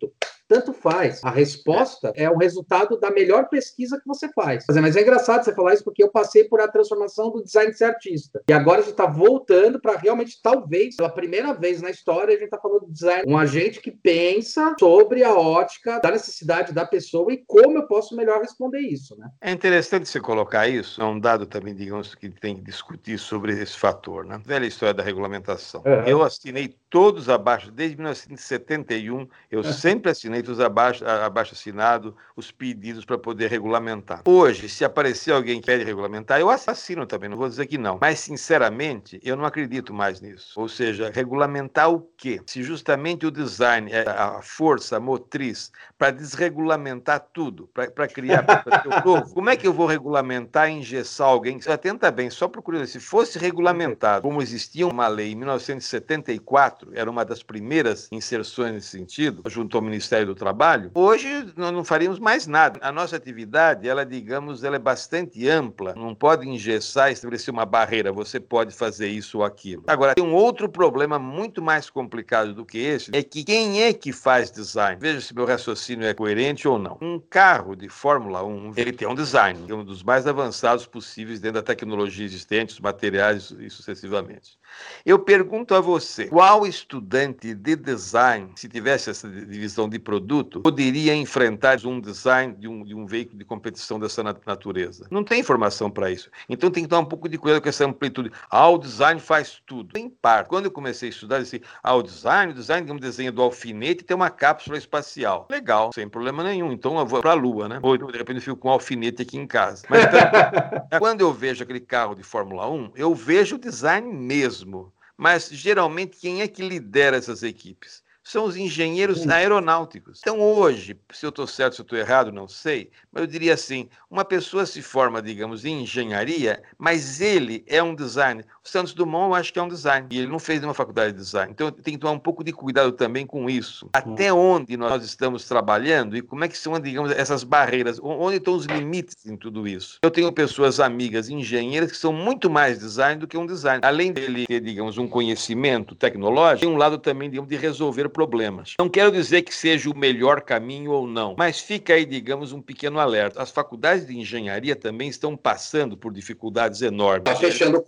tanto faz. A resposta é o resultado da melhor pesquisa que você faz. Mas é engraçado você falar isso porque eu passei por a transformação do design de ser artista. E agora a gente está voltando para realmente, talvez, pela primeira vez na história, a gente está falando de design. Um agente que pensa sobre a ótica da necessidade da pessoa e como eu posso melhor responder isso. Né? É interessante você colocar isso. É um dado também, digamos, que tem que discutir sobre esse fator. Né? Velha história da regulamentação. Uhum. Eu assinei todos abaixo, desde 1971, eu uhum. [LAUGHS] sempre assinei feitos abaixo, abaixo assinado os pedidos para poder regulamentar. Hoje, se aparecer alguém que pede regulamentar, eu assino também, não vou dizer que não. Mas, sinceramente, eu não acredito mais nisso. Ou seja, regulamentar o quê? Se justamente o design é a força motriz para desregulamentar tudo, para criar o novo, como é que eu vou regulamentar e engessar alguém? Atenta bem, só curiosidade, se fosse regulamentado, como existia uma lei em 1974, era uma das primeiras inserções nesse sentido, junto ao Ministério do Trabalho, hoje nós não faríamos mais nada. A nossa atividade, ela, digamos, ela é bastante ampla, não pode engessar estabelecer uma barreira, você pode fazer isso ou aquilo. Agora, tem um outro problema muito mais complicado do que esse, é que quem é que faz design? Veja se meu raciocínio é coerente ou não. Um carro de Fórmula 1, ele tem um design, é um dos mais avançados possíveis dentro da tecnologia existente, os materiais e sucessivamente. Eu pergunto a você, qual estudante de design, se tivesse essa divisão de produto, poderia enfrentar um design de um, de um veículo de competição dessa natureza? Não tem informação para isso. Então tem que tomar um pouco de cuidado com essa amplitude. Ah, o design faz tudo. Em parte. Quando eu comecei a estudar, eu disse, ah, o design, o design tem um desenho do alfinete e tem uma cápsula espacial. Legal, sem problema nenhum. Então eu vou para a Lua, né? Ou de repente eu fico com um alfinete aqui em casa. Mas então, [LAUGHS] quando eu vejo aquele carro de Fórmula 1, eu vejo o design mesmo. Mas geralmente quem é que lidera essas equipes? São os engenheiros aeronáuticos. Então, hoje, se eu estou certo, se eu estou errado, não sei, mas eu diria assim: uma pessoa se forma, digamos, em engenharia, mas ele é um designer. O Santos Dumont, eu acho que é um design, e ele não fez nenhuma faculdade de design. Então, tem que tomar um pouco de cuidado também com isso. Até onde nós estamos trabalhando e como é que são, digamos, essas barreiras, onde estão os limites em tudo isso. Eu tenho pessoas amigas engenheiras que são muito mais design do que um design. Além dele ter, digamos, um conhecimento tecnológico, tem um lado também, digamos, de resolver problemas. Não quero dizer que seja o melhor caminho ou não, mas fica aí, digamos, um pequeno alerta. As faculdades de engenharia também estão passando por dificuldades enormes. Está fechando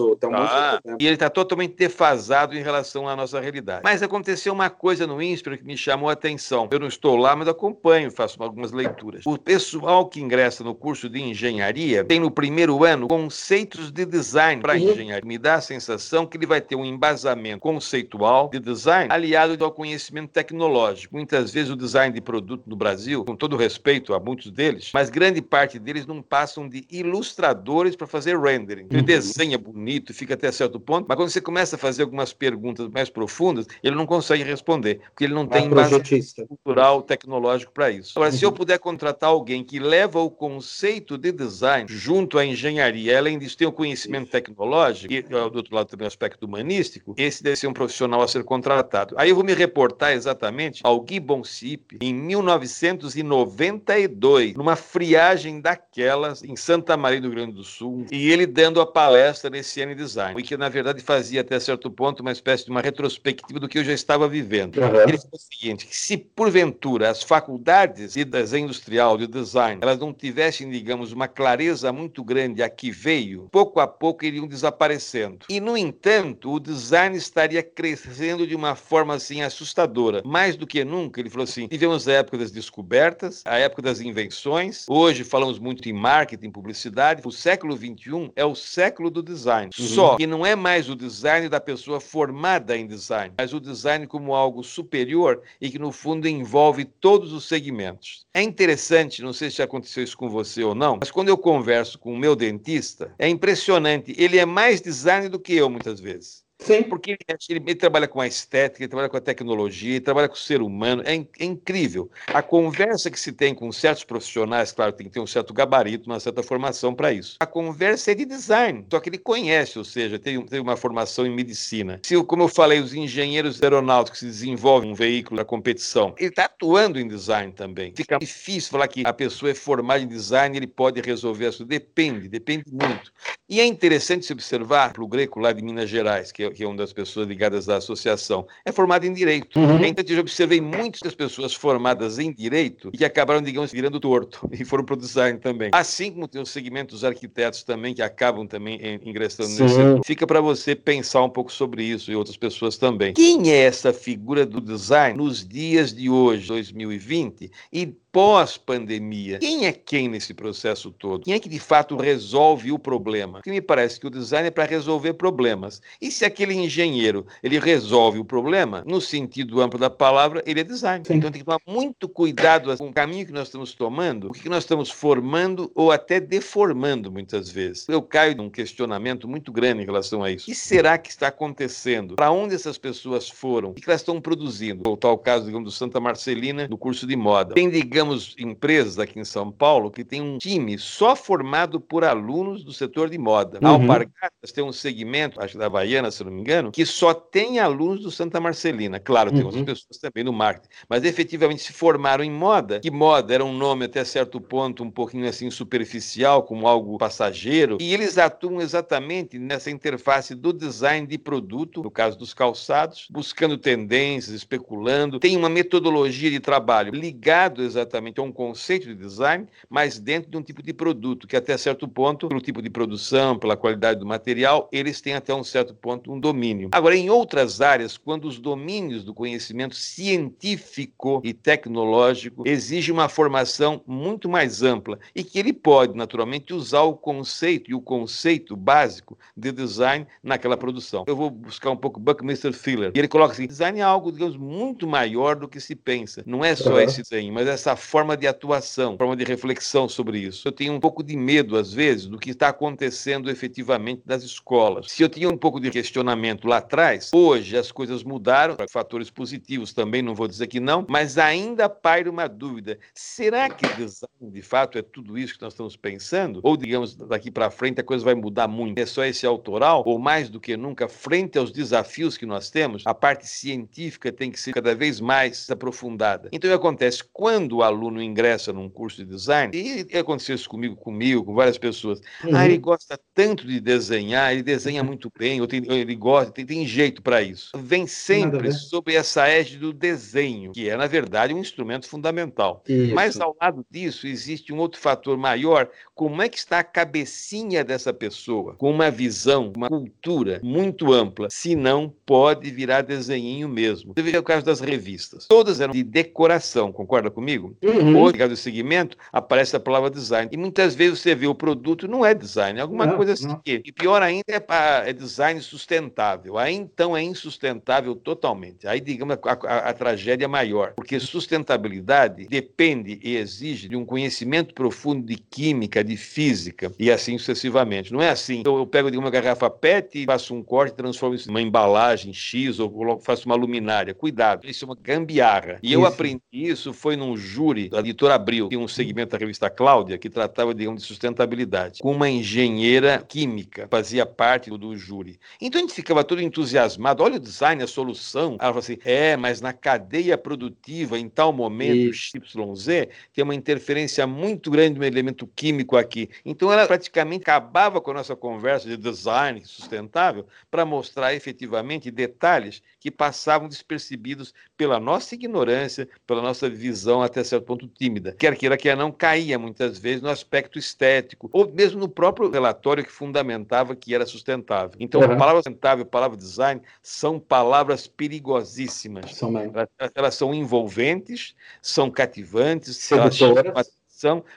o curso, tá ah, E ele está totalmente defasado em relação à nossa realidade. Mas aconteceu uma coisa no INSPER que me chamou a atenção. Eu não estou lá, mas acompanho, faço algumas leituras. O pessoal que ingressa no curso de engenharia tem no primeiro ano conceitos de design para uhum. engenharia. Me dá a sensação que ele vai ter um embasamento conceitual de design aliado ao conhecimento tecnológico. Muitas vezes o design de produto no Brasil, com todo respeito a muitos deles, mas grande parte deles não passam de ilustradores para fazer rendering. Ele uhum. desenha bonito, fica até certo ponto, mas quando você começa a fazer algumas perguntas mais profundas, ele não consegue responder, porque ele não tem base cultural, tecnológico para isso. Agora, uhum. se eu uhum. puder contratar alguém que leva o conceito de design junto à engenharia, além disso tem o conhecimento tecnológico, e do outro lado também o aspecto humanístico, esse deve ser um profissional a ser contratado. Aí eu vou me reportar exatamente ao Gibbon Cip em 1992, numa friagem daquelas em Santa Maria do Rio Grande do Sul, e ele dando a palestra nesse ano design, e que na verdade fazia até certo ponto uma espécie de uma retrospectiva do que eu já estava vivendo. Uhum. Ele falou o seguinte: se porventura as faculdades de desenho industrial, de design, elas não tivessem, digamos, uma clareza muito grande a que veio, pouco a pouco iriam desaparecendo. E no entanto, o design estaria crescendo de uma forma assim assustadora. Mais do que nunca, ele falou assim: vivemos a época das descobertas, a época das invenções. Hoje falamos muito em marketing, publicidade. O século XXI é o século do design. Uhum. Só que não é mais o design da pessoa formada em design, mas o design como algo superior e que no fundo envolve todos os segmentos. É interessante, não sei se aconteceu isso com você ou não, mas quando eu converso com o meu dentista, é impressionante. Ele é mais design do que eu muitas vezes. Sim. Porque ele, ele, trabalha com a estética, ele trabalha com a tecnologia, ele trabalha com o ser humano. É, é, incrível. A conversa que se tem com certos profissionais, claro, tem que ter um certo gabarito, uma certa formação para isso. A conversa é de design, só que ele conhece, ou seja, tem, tem uma formação em medicina. Se, como eu falei, os engenheiros aeronáuticos que desenvolvem um veículo da competição, ele está atuando em design também. Fica difícil falar que a pessoa é formada em design, ele pode resolver isso. Depende, depende muito. E é interessante se observar para o Greco lá de Minas Gerais, que é que é uma das pessoas ligadas à associação, é formado em Direito. Uhum. Então, eu observei muitas pessoas formadas em Direito e que acabaram, digamos, virando torto [LAUGHS] e foram para o design tambem. Assim como tem o segmento dos arquitetos também, que acabam também ingressando Sim. nesse. Fica para você pensar um pouco sobre isso e outras pessoas também. Quem é essa figura do design nos dias de hoje, 2020, e pós-pandemia. Quem é quem nesse processo todo? Quem é que de fato resolve o problema? Porque me parece que o design é para resolver problemas. E se aquele engenheiro ele resolve o problema, no sentido amplo da palavra, ele é design. Sim. Então tem que tomar muito cuidado com o caminho que nós estamos tomando, o que nós estamos formando ou até deformando muitas vezes. Eu caio num questionamento muito grande em relação a isso. O que será que está acontecendo? Para onde essas pessoas foram? O que elas estão produzindo? Voltar ao caso, digamos, do Santa Marcelina, do curso de moda. Tem, digamos, digamos, empresas aqui em São Paulo que tem um time só formado por alunos do setor de moda. Uhum. A Alpargatas tem um segmento, acho da Havaiana, se não me engano, que só tem alunos do Santa Marcelina. Claro, tem uhum. outras pessoas também no marketing, mas efetivamente se formaram em moda, que moda era um nome até certo ponto um pouquinho assim superficial, como algo passageiro, e eles atuam exatamente nessa interface do design de produto, no caso dos calçados, buscando tendências, especulando, tem uma metodologia de trabalho ligado exatamente exatamente a um conceito de design, mas dentro de um tipo de produto, que até certo ponto, pelo tipo de produção, pela qualidade do material, eles têm até um certo ponto um domínio. Agora, em outras áreas, quando os domínios do conhecimento científico e tecnológico exigem uma formação muito mais ampla e que ele pode, naturalmente, usar o conceito e o conceito básico de design naquela produção. Eu vou buscar um pouco Buckminster Fuller, e ele coloca assim, design é algo, digamos, muito maior do que se pensa. Não é só uhum. esse desenho, mas essa forma de atuação, forma de reflexão sobre isso. Eu tenho um pouco de medo, às vezes, do que está acontecendo efetivamente nas escolas. Se eu tinha um pouco de questionamento lá atrás, hoje as coisas mudaram, fatores positivos também, não vou dizer que não, mas ainda paira uma dúvida. Será que design, de fato, é tudo isso que nós estamos pensando? Ou, digamos, daqui para frente a coisa vai mudar muito? É só esse autoral? Ou mais do que nunca, frente aos desafios que nós temos, a parte científica tem que ser cada vez mais aprofundada. Então, o que acontece? Quando o aluno ingressa num curso de design, e aconteceu isso comigo, comigo, com várias pessoas. Uhum. Ah, ele gosta tanto de desenhar, ele desenha muito bem, ou, tem, ele gosta, tem, tem jeito para isso. Vem sempre sob essa égide do desenho, que é, na verdade, um instrumento fundamental. Isso. Mas ao lado disso, existe um outro fator maior. Como é que está a cabecinha dessa pessoa? Com uma visão, uma cultura muito ampla. Se não, pode virar desenhinho mesmo. Você vê o caso das revistas. Todas eram de decoração, concorda comigo? Uhum. Ou ligado ao segmento, aparece a palavra design. E muitas vezes você vê o produto não é design, é alguma não, coisa assim. Não. E pior ainda é, é, design sustentável. Aí então é insustentável totalmente. Aí, digamos, a, a, a tragédia é maior. Porque sustentabilidade depende e exige de um conhecimento profundo de química, de física e assim sucessivamente. Não é assim. Eu, eu pego de uma garrafa PET e faço um corte, transformo isso em uma embalagem X ou faço uma luminária. Cuidado, isso é uma gambiarra. E isso. eu aprendi isso foi num júri da editora Abril, um segmento da revista Cláudia que tratava, digamos, de sustentabilidade, com uma engenheira química, fazia parte do júri. Então a gente ficava todo entusiasmado, olha o design, a solução. Ela falou assim, é, mas na cadeia produtiva, em tal momento, XYZ, tem uma interferência muito grande de um elemento químico aqui. Então ela praticamente acabava com a nossa conversa de design sustentável para mostrar efetivamente detalhes que passavam despercebidos pela nossa ignorância, pela nossa visão até certo ponto tímida. Quer queira, quer não, caía muitas vezes no aspecto estético, ou mesmo no próprio relatório que fundamentava que era sustentável. Então, uhum. a palavra sustentável, a palavra design, são palavras perigosíssimas. São elas, elas, são envolventes, são cativantes, elas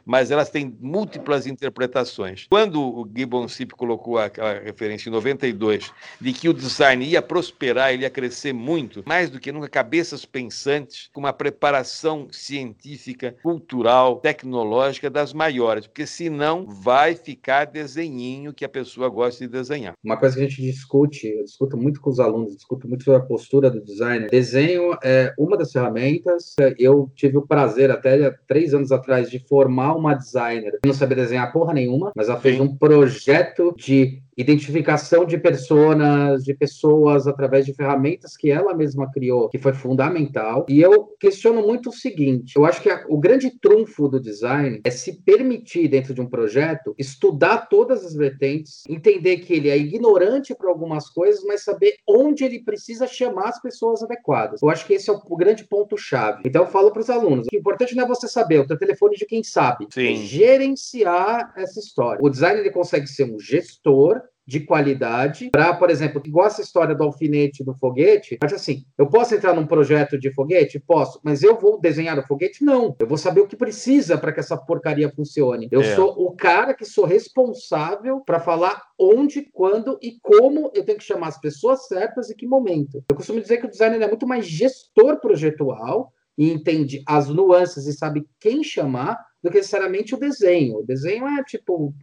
mas elas têm múltiplas interpretações. Quando o Gibbon Sip colocou aquela referência em 92 de que o design ia prosperar, ele ia crescer muito, mais do que nunca, cabeças pensantes, com uma preparação científica, cultural, tecnológica das maiores, porque senão vai ficar desenhinho que a pessoa gosta de desenhar. Uma coisa que a gente discute, eu discuto muito com os alunos, discuto muito sobre a postura do designer. Desenho é uma das ferramentas. Eu tive o prazer até três anos atrás de formar uma designer não sabia desenhar porra nenhuma, mas ela fez Sim. um projeto de identificação de pessoas, de pessoas através de ferramentas que ela mesma criou, que foi fundamental. E eu questiono muito o seguinte: eu acho que a, o grande trunfo do design é se permitir, dentro de um projeto, estudar todas as vertentes, entender que ele é ignorante para algumas coisas, mas saber onde ele precisa chamar as pessoas adequadas. Eu acho que esse é o, o grande ponto-chave. Então, eu falo para os alunos: o importante não é você saber o teu telefone de quem sabe, é Sim. é gerenciar essa história. O design ele consegue ser um gestor de qualidade para, por exemplo, igual essa história do alfinete do foguete, mas assim, eu posso entrar num projeto de foguete? Posso, mas eu vou desenhar o foguete? Não. Eu vou saber o que precisa para que essa porcaria funcione. Eu é. sou o cara que sou responsável para falar onde, quando e como eu tenho que chamar as pessoas certas e que momento. Eu costumo dizer que o designer é muito mais gestor projetual e entende as nuances e sabe quem chamar do que necessariamente o desenho. O desenho é tipo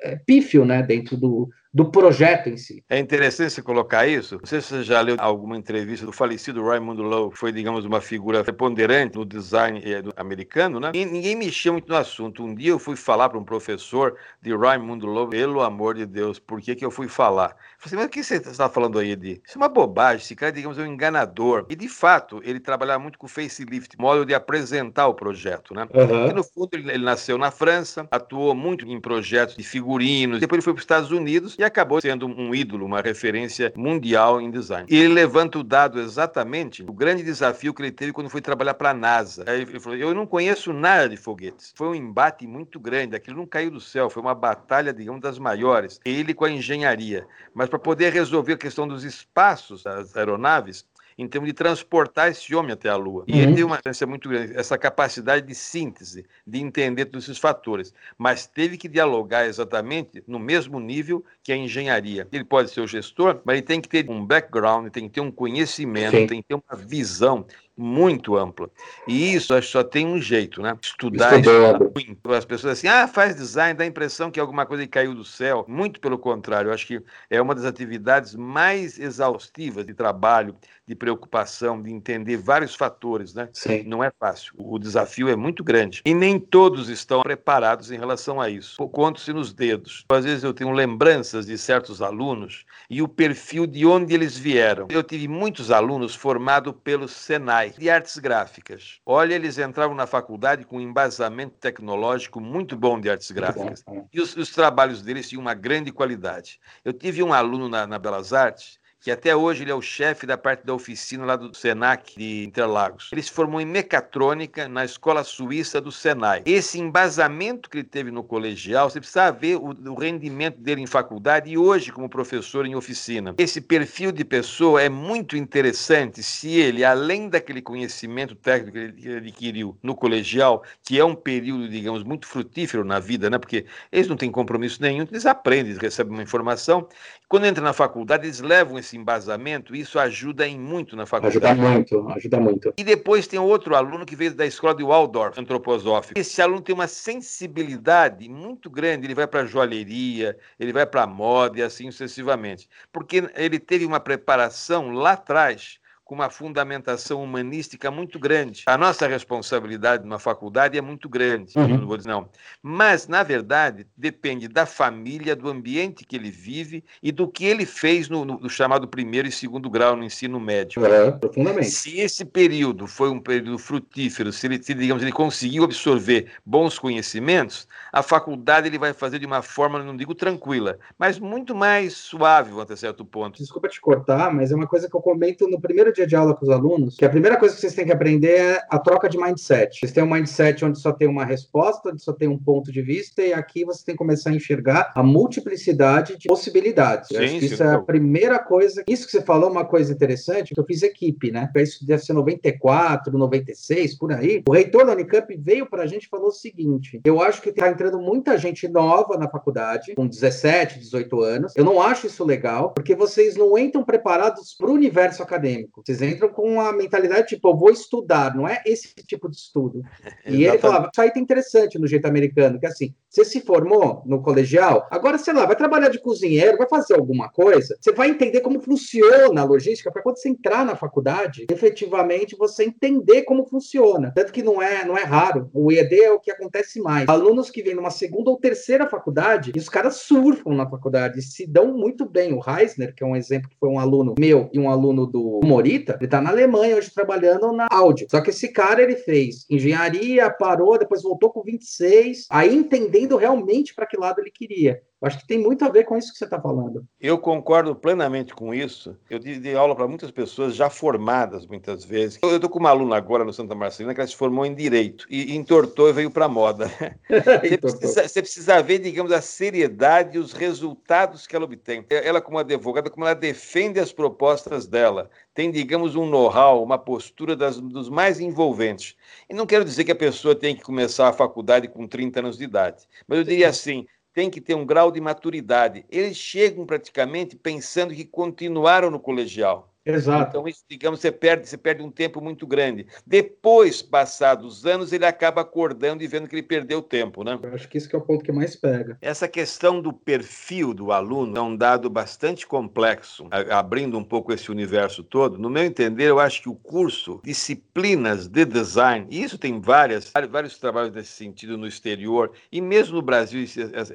é pífio, né, dentro do, do projeto em si. É interessante você colocar isso. Não sei se você já leu alguma entrevista do falecido Raymond Lowe, que foi, digamos, uma figura preponderante no design eh, americano, né? E ninguém mexia muito no assunto. Um dia eu fui falar para um professor de Raymond Lowe, pelo amor de Deus, por que, que eu fui falar? Eu falei assim, mas o que você está falando aí, Edi? Isso é uma bobagem, esse cara, digamos, é um enganador. E, de fato, ele trabalhava muito com facelift, modo de apresentar o projeto, né? Uhum. E, no fundo, ele, ele nasceu na França, atuou muito em projetos de figurinos, depois ele foi para os Estados Unidos e acabou sendo um ídolo, uma referência mundial em design. E ele levanta o dado exatamente do grande desafio que ele teve quando foi trabalhar para a NASA. Aí ele falou: Eu não conheço nada de foguetes. Foi um embate muito grande, aquilo não caiu do céu, foi uma batalha, digamos, das maiores. Ele com a engenharia. Mas para poder resolver a questão dos espaços das aeronaves, em termos de transportar esse homem até a Lua. E uhum. ele tem uma diferença muito grande, essa capacidade de síntese, de entender todos esses fatores. Mas teve que dialogar exatamente no mesmo nível que a engenharia. Ele pode ser o gestor, mas ele tem que ter um background, tem que ter um conhecimento, Sim. tem que ter uma visão muito ampla. E isso acho que só tem um jeito, né? Estudar, estudar muito. As pessoas assim, ah, faz design, dá a impressão que é alguma coisa que caiu do céu. Muito pelo contrário, eu acho que é uma das atividades mais exaustivas de trabalho, de preocupação, de entender vários fatores, né? Sim. Não é fácil. O desafio é muito grande. E nem todos estão preparados em relação a isso. Conto-se nos dedos. Às vezes eu tenho lembranças de certos alunos e o perfil de onde eles vieram. Eu tive muitos alunos formados pelo Senai de artes gráficas. Olha, eles entravam na faculdade com um embasamento tecnológico muito bom de artes gráficas. É. E os, os trabalhos deles tinham uma grande qualidade. Eu tive um aluno na, na Belas Artes que até hoje ele é o chefe da parte da oficina lá do Senac de Interlagos. Ele se formou em mecatrônica na escola suíça do Senai. Esse embasamento que ele teve no colegial, você precisa ver o, o rendimento dele em faculdade e hoje como professor em oficina. Esse perfil de pessoa é muito interessante se ele, além daquele conhecimento técnico que ele adquiriu no colegial, que é um período, digamos, muito frutífero na vida, né? Porque eles não têm compromisso nenhum, eles aprendem, eles recebem uma informação. Quando entra na faculdade, eles levam esse embasamento, isso ajuda em muito na faculdade. Ajuda muito, ajuda muito. E depois tem outro aluno que veio da escola de Waldorf, antroposófico. Esse aluno tem uma sensibilidade muito grande, ele vai para a joalheria, ele vai para a moda e assim sucessivamente. Porque ele teve uma preparação lá atrás com uma fundamentação humanística muito grande. A nossa responsabilidade numa faculdade é muito grande, uhum. não vou dizer não. Mas, na verdade, depende da família, do ambiente que ele vive e do que ele fez no, no, no chamado primeiro e segundo grau no ensino médio. É, profundamente. Se esse período foi um período frutífero, se ele, se, digamos, ele conseguiu absorver bons conhecimentos, a faculdade ele vai fazer de uma forma, não digo tranquila, mas muito mais suave até certo ponto. Desculpa te cortar, mas é uma coisa que eu comento no primeiro dia de aula com os alunos que a primeira coisa que vocês têm que aprender é a troca de mindset. Vocês têm um mindset onde só tem uma resposta, onde só tem um ponto de vista, e aqui você tem que começar a enxergar a multiplicidade de possibilidades. Sim, acho que isso é a primeira coisa. Isso que você falou é uma coisa interessante, que eu fiz equipe, né? Isso deve ser 94, 96, por aí. O reitor da Unicamp veio para a gente e falou o seguinte: eu acho que está entrando muita gente nova na faculdade, com 17, 18 anos. Eu não acho isso legal, porque vocês não entram preparados para o universo acadêmico. Vocês entram com a mentalidade tipo, eu vou estudar, não é esse tipo de estudo. [LAUGHS] e ele falava, isso aí tá interessante no jeito americano, que é assim, você se formou no colegial, agora, sei lá, vai trabalhar de cozinheiro, vai fazer alguma coisa, você vai entender como funciona a logística para quando você entrar na faculdade, efetivamente você entender como funciona. Tanto que não é, não é raro. O EAD é o que acontece mais. Alunos que vêm numa segunda ou terceira faculdade, e os caras surfam na faculdade, se dão muito bem. O Reisner, que é um exemplo que foi um aluno meu e um aluno do Ele tá na Alemanha hoje trabalhando na áudio. Só que esse cara, ele fez engenharia, parou, depois voltou com 26, aí entendendo realmente para que lado ele queria. Acho que tem muito a ver com isso que você está falando. Eu concordo plenamente com isso. Eu dei aula para muitas pessoas já formadas, muitas vezes. Eu estou com uma aluna agora no Santa Marcelina que ela se formou em Direito e entortou e veio para a moda. [LAUGHS] você, precisa, você, precisa, ver, digamos, a seriedade e os resultados que ela obtém. Ela, como advogada, como ela defende as propostas dela. Tem, digamos, um know-how, uma postura das, dos mais envolventes. E não quero dizer que a pessoa tem que começar a faculdade com 30 anos de idade, mas eu diria assim tem que ter um grau de maturidade. Eles chegam praticamente pensando que continuaram no colegial. Exato. Então, isso, digamos, você perde, você perde um tempo muito grande. Depois, passados os anos, ele acaba acordando e vendo que ele perdeu tempo, né? Eu acho que isso que é o ponto que mais pega. Essa questão do perfil do aluno é um dado bastante complexo, abrindo um pouco esse universo todo. No meu entender, eu acho que o curso Disciplinas de Design, e isso tem várias, vários trabalhos nesse sentido no exterior, e mesmo no Brasil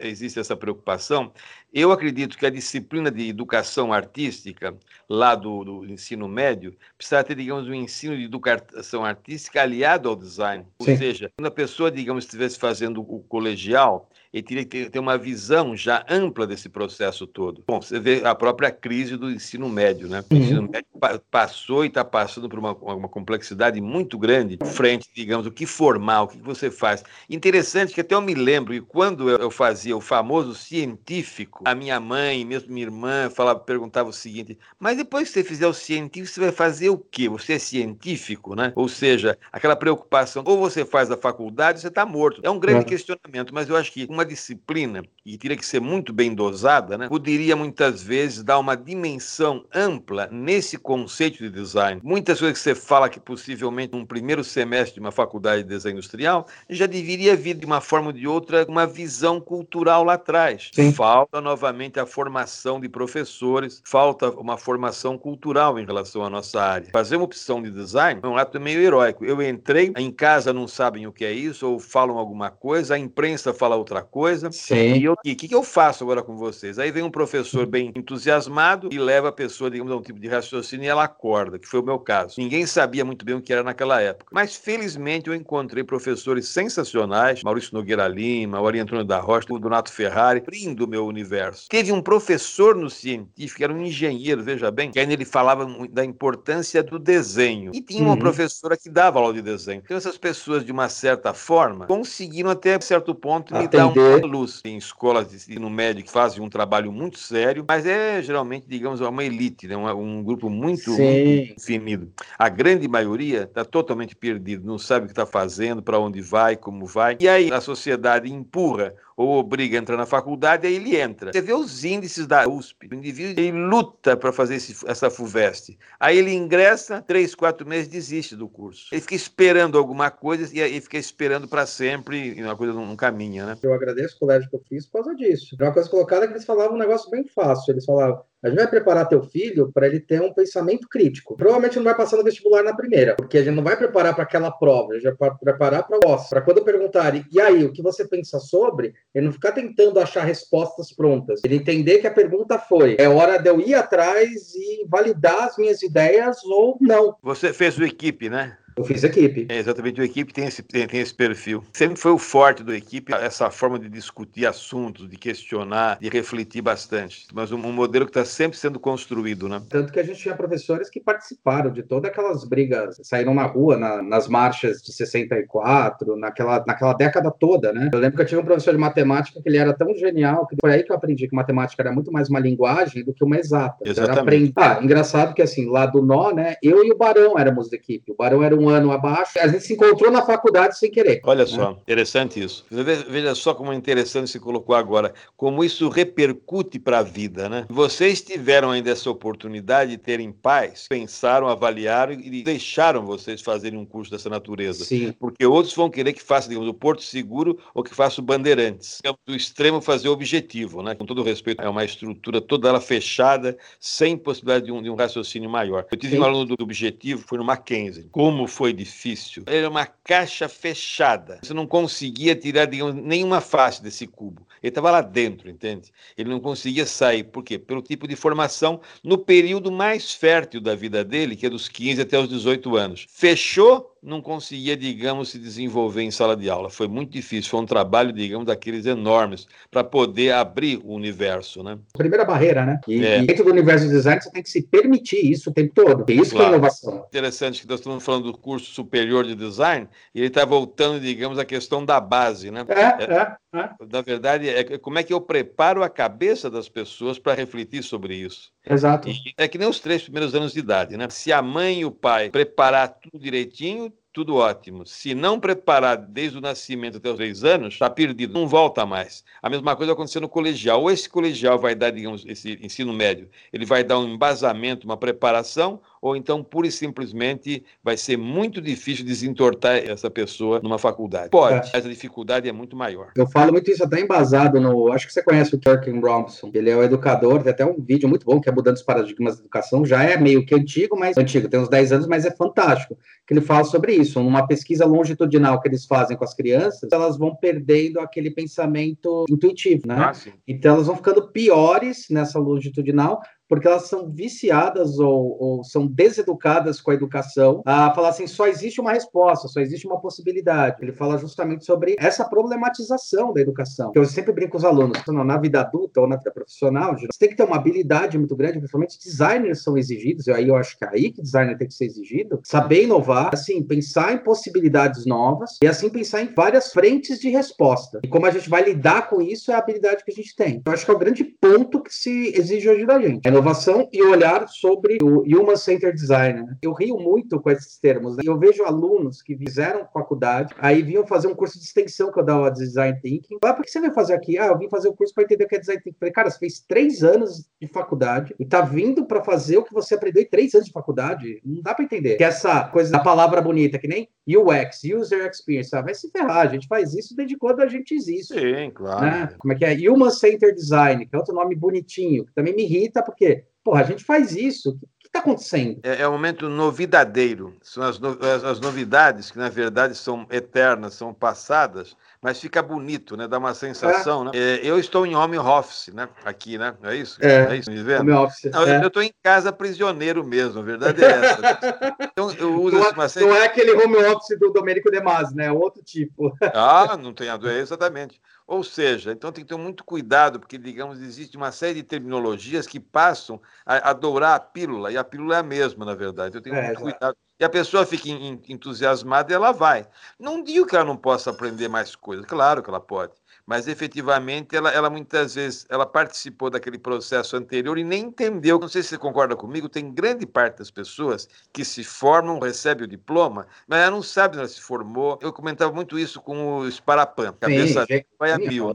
existe essa preocupação, eu acredito que a disciplina de educação artística, lá do, do, ensino médio, precisa ter, digamos, um ensino de educação artística aliado ao design. Sim. Ou seja, quando a pessoa, digamos, estivesse fazendo o colegial, ele teria que ter uma visão já ampla desse processo todo. Bom, você vê a própria crise do ensino médio, né? O uhum. ensino médio passou e está passando por uma, uma, complexidade muito grande frente, digamos, o que formar, o que você faz. Interessante que até eu me lembro, e quando eu fazia o famoso científico, a minha mãe, mesmo minha irmã, falava, perguntava o seguinte, mas depois que você fizer o científico, você vai fazer o quê? Você é científico, né? Ou seja, aquela preocupação, ou você faz a faculdade, ou você está morto. É um grande é. questionamento, mas eu acho que uma uma disciplina e teria que ser muito bem dosada, né, poderia muitas vezes dar uma dimensão ampla nesse conceito de design. Muitas coisas que você fala que possivelmente num primeiro semestre de uma faculdade de design industrial já deveria vir de uma forma ou de outra uma visão cultural lá atrás. Sim. Falta novamente a formação de professores, falta uma formação cultural em relação à nossa área. Fazer uma opção de design é um ato meio heróico. Eu entrei, em casa não sabem o que é isso ou falam alguma coisa, a imprensa fala outra coisa. Sim. E o que, que eu faço agora com vocês? Aí vem um professor bem entusiasmado e leva a pessoa, digamos, a um tipo de raciocínio e ela acorda, que foi o meu caso. Ninguém sabia muito bem o que era naquela época. Mas felizmente eu encontrei professores sensacionais, Maurício Nogueira Lima, o Ari Antônio da Rocha, o Donato Ferrari, abrindo o meu universo. Teve um professor no científico, era um engenheiro, veja bem, que ainda ele falava da importância do desenho. E tinha uma uhum. professora que dava aula de desenho. Então essas pessoas, de uma certa forma, conseguiram até certo ponto me dar um luz em escolas de ensino médio que fazem um trabalho muito sério, mas é geralmente, digamos, uma elite, né? um, um grupo muito, muito definido. A grande maioria está totalmente perdido, não sabe o que está fazendo, para onde vai, como vai. E aí a sociedade empurra ou obriga a entrar na faculdade, aí ele entra. Você vê os índices da USP. O indivíduo ele luta para fazer esse, essa FUVEST. Aí ele ingressa, três, quatro meses, desiste do curso. Ele fica esperando alguma coisa e aí fica esperando para sempre e uma coisa não, não, caminha, né? Eu agradeço o colégio que eu fiz por causa disso. Uma coisa colocada é que eles falavam um negócio bem fácil. Eles falavam, a gente vai preparar teu filho para ele ter um pensamento crítico. Provavelmente não vai passar no vestibular na primeira, porque a gente não vai preparar para aquela prova, a gente vai preparar para o Para quando perguntarem, e aí, o que você pensa sobre? Ele não ficar tentando achar respostas prontas. Ele entender que a pergunta foi: é hora de eu ir atrás e validar as minhas ideias ou não. Você fez o equipe, né? Eu fiz equipe. É, exatamente, o equipe tem esse, tem, tem, esse perfil. Sempre foi o forte do equipe, essa forma de discutir assuntos, de questionar, de refletir bastante. Mas um, um modelo que está sempre sendo construído, né? Tanto que a gente tinha professores que participaram de todas aquelas brigas, saíram na rua, na, nas marchas de 64, naquela, naquela década toda, né? Eu lembro que eu tive um professor de matemática que ele era tão genial que foi aí que eu aprendi que matemática era muito mais uma linguagem do que uma exata. Exatamente. Ah, engraçado que assim, lá do nó, né? Eu e o Barão éramos da equipe. O Barão era um ano abaixo. A gente se encontrou na faculdade sem querer. Olha né? só, interessante isso. Veja só como é interessante se colocou agora, como isso repercute para a vida, né? Vocês tiveram ainda essa oportunidade de terem paz, pensaram, avaliaram e deixaram vocês fazerem um curso dessa natureza. Sim. Porque outros vão querer que faça, digamos, o Porto Seguro ou que faça o Bandeirantes. É do extremo fazer o objetivo, né? Com todo respeito, é uma estrutura toda ela fechada, sem possibilidade de um, de um raciocínio maior. Eu tive Sim. um aluno do objetivo, foi no Mackenzie. Como foi difícil. Era uma caixa fechada. Você não conseguia tirar, digamos, nenhuma face desse cubo. Ele estava lá dentro, entende? Ele não conseguia sair. Por quê? Pelo tipo de formação no período mais fértil da vida dele, que é dos 15 até os 18 anos. Fechou não conseguia, digamos, se desenvolver em sala de aula. Foi muito difícil, foi um trabalho, digamos, daqueles enormes, para poder abrir o universo, né? Primeira barreira, né? E, é. e, dentro do universo do design você tem que se permitir isso o tempo todo. É isso claro. que é inovação. Interessante que nós estamos falando do curso superior de design e ele está voltando, digamos, à questão da base, né? É, é, é. Na verdade, é como é que eu preparo a cabeça das pessoas para refletir sobre isso. Exato. E é que nem os três primeiros anos de idade, né? Se a mãe e o pai preparar tudo direitinho, tudo ótimo. Se não preparar desde o nascimento até os três anos, está perdido, não volta mais. A mesma coisa acontecendo no colegial. Ou esse colegial vai dar, digamos, esse ensino médio, ele vai dar um embasamento, uma preparação, ou então, pura e simplesmente, vai ser muito difícil desentortar essa pessoa numa faculdade. Pode, é. mas a dificuldade é muito maior. Eu falo muito isso até embasado no. Acho que você conhece o Kirk Robinson. Ele é o educador, tem até um vídeo muito bom que é Mudando os Paradigmas da Educação. Já é meio que antigo, mas antigo, tem uns 10 anos, mas é fantástico. Que ele fala sobre isso. Numa pesquisa longitudinal que eles fazem com as crianças, elas vão perdendo aquele pensamento intuitivo, né? Ah, então elas vão ficando piores nessa longitudinal porque elas são viciadas ou, ou, são deseducadas com a educação a falar assim, só existe uma resposta, só existe uma possibilidade. Ele fala justamente sobre essa problematização da educação. Eu sempre brinco com os alunos, na vida adulta ou na vida profissional, você tem que ter uma habilidade muito grande, principalmente designers são exigidos, e aí eu acho que é aí que designer tem que ser exigido, saber inovar, assim, pensar em possibilidades novas e assim pensar em várias frentes de resposta. E como a gente vai lidar com isso é a habilidade que a gente tem. Eu acho que é o grande ponto que se exige hoje da gente. É inovação e olhar sobre o Human Centered Design. Né? Eu rio muito com esses termos. Né? Eu vejo alunos que fizeram faculdade, aí vinham fazer um curso de extensão que eu dava de Design Thinking. Ah, por que você veio fazer aqui? Ah, eu vim fazer o um curso para entender o que é Design Thinking. falei, cara, você fez três anos de faculdade e tá vindo para fazer o que você aprendeu em três anos de faculdade? Não dá para entender. Que essa coisa da palavra bonita, que nem UX, User Experience, ah, vai se ferrar. A gente faz isso desde quando a gente existe. Sim, claro. Né? Como é que é? Human Centered Design, que é outro nome bonitinho, que também me irrita, porque Porra, a gente faz isso. O que está acontecendo? É, é um momento novidadeiro. São as, no, as, as, novidades que, na verdade, são eternas, são passadas, mas fica bonito, né? Dá uma sensação, é. né? É, eu estou em home office, né? Aqui, né? É isso? É, é isso, me vendo? Home office. Não, é. Eu estou em casa prisioneiro mesmo, a verdade é essa. [LAUGHS] então, eu uso não, uma série... não é aquele home office do Domênico De Masi, né? É outro tipo. ah, não tem a dúvida, exatamente. Ou seja, então tem que ter muito cuidado, porque, digamos, existe uma série de terminologias que passam a, a dourar a pílula, e a pílula é a mesma, na verdade. Eu tenho é, muito cuidado. E a pessoa fica entusiasmada e ela vai. Não digo que ela não possa aprender mais coisas, claro que ela pode mas efetivamente ela, ela muitas vezes ela participou daquele processo anterior e nem entendeu. Não sei se você concorda comigo, tem grande parte das pessoas que se formam, recebe o diploma, mas ela não sabe onde ela se formou. Eu comentava muito isso com o Sparapan, cabeça sim, vai a mil.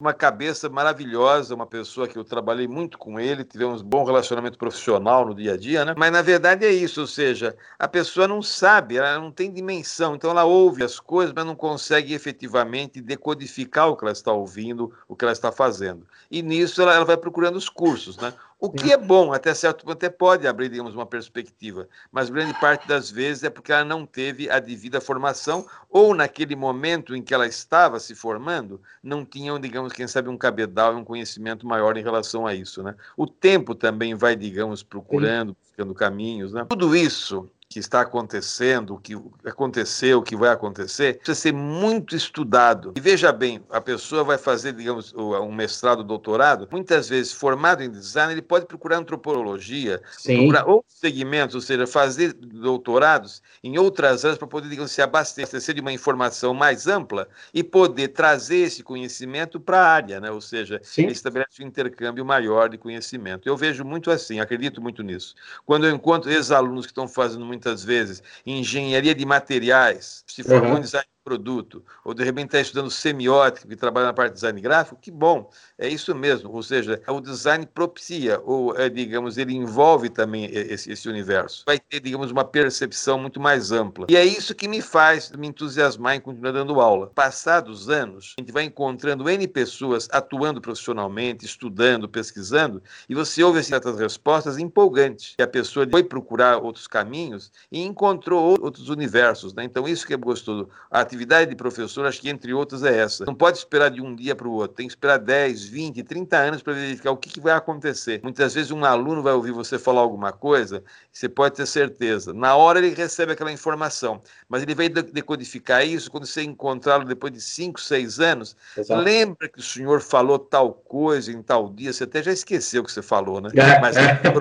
Uma cabeça maravilhosa, uma pessoa que eu trabalhei muito com ele, tivemos um bom relacionamento profissional no dia a dia, né? Mas na verdade é isso, ou seja, a pessoa não sabe, ela não tem dimensão, então ela ouve as coisas, mas não consegue efetivamente decodificar o que ela está ouvindo, o que ela está fazendo. E nisso ela, ela vai procurando os cursos, né? O que é bom, até certo ponto, até pode abrir, digamos, uma perspectiva, mas grande parte das vezes é porque ela não teve a devida formação, ou naquele momento em que ela estava se formando, não tinham, digamos, quem sabe, um cabedal e um conhecimento maior em relação a isso, né? O tempo também vai, digamos, procurando, buscando caminhos, né? Tudo isso que está acontecendo, o que aconteceu, o que vai acontecer, precisa ser muito estudado. E veja bem, a pessoa vai fazer, digamos, um mestrado, doutorado, muitas vezes formado em design, ele pode procurar antropologia, Sim. procurar outros segmentos, ou seja, fazer doutorados em outras áreas para poder, digamos, se abastecer de uma informação mais ampla e poder trazer esse conhecimento para a área, né? ou seja, estabelece um intercâmbio maior de conhecimento. Eu vejo muito assim, acredito muito nisso. Quando eu encontro ex-alunos que estão fazendo muitas vezes engenharia de materiais, se formam uhum. em design produto, ou de repente está estudando semiótica, que trabalha na parte de design gráfico, que bom, é isso mesmo. Ou seja, o design propicia, ou é, digamos, ele envolve também esse, esse, universo. Vai ter, digamos, uma percepção muito mais ampla. E é isso que me faz me entusiasmar em continuar dando aula. Passados anos, a gente vai encontrando N pessoas atuando profissionalmente, estudando, pesquisando, e você ouve assim, certas respostas empolgantes. E a pessoa foi procurar outros caminhos e encontrou outros universos. Né? Então, isso que é gostoso. A atividade de professor, acho que entre outras é essa. Não pode esperar de um dia para o outro, tem que esperar 10, 20, 30 anos para verificar o que, que, vai acontecer. Muitas vezes um aluno vai ouvir você falar alguma coisa, você pode ter certeza. Na hora ele recebe aquela informação, mas ele vai decodificar isso quando você encontrá-lo depois de 5, 6 anos. Exato. Lembra que o senhor falou tal coisa em tal dia, você até já esqueceu o que você falou, né? [LAUGHS] É, mas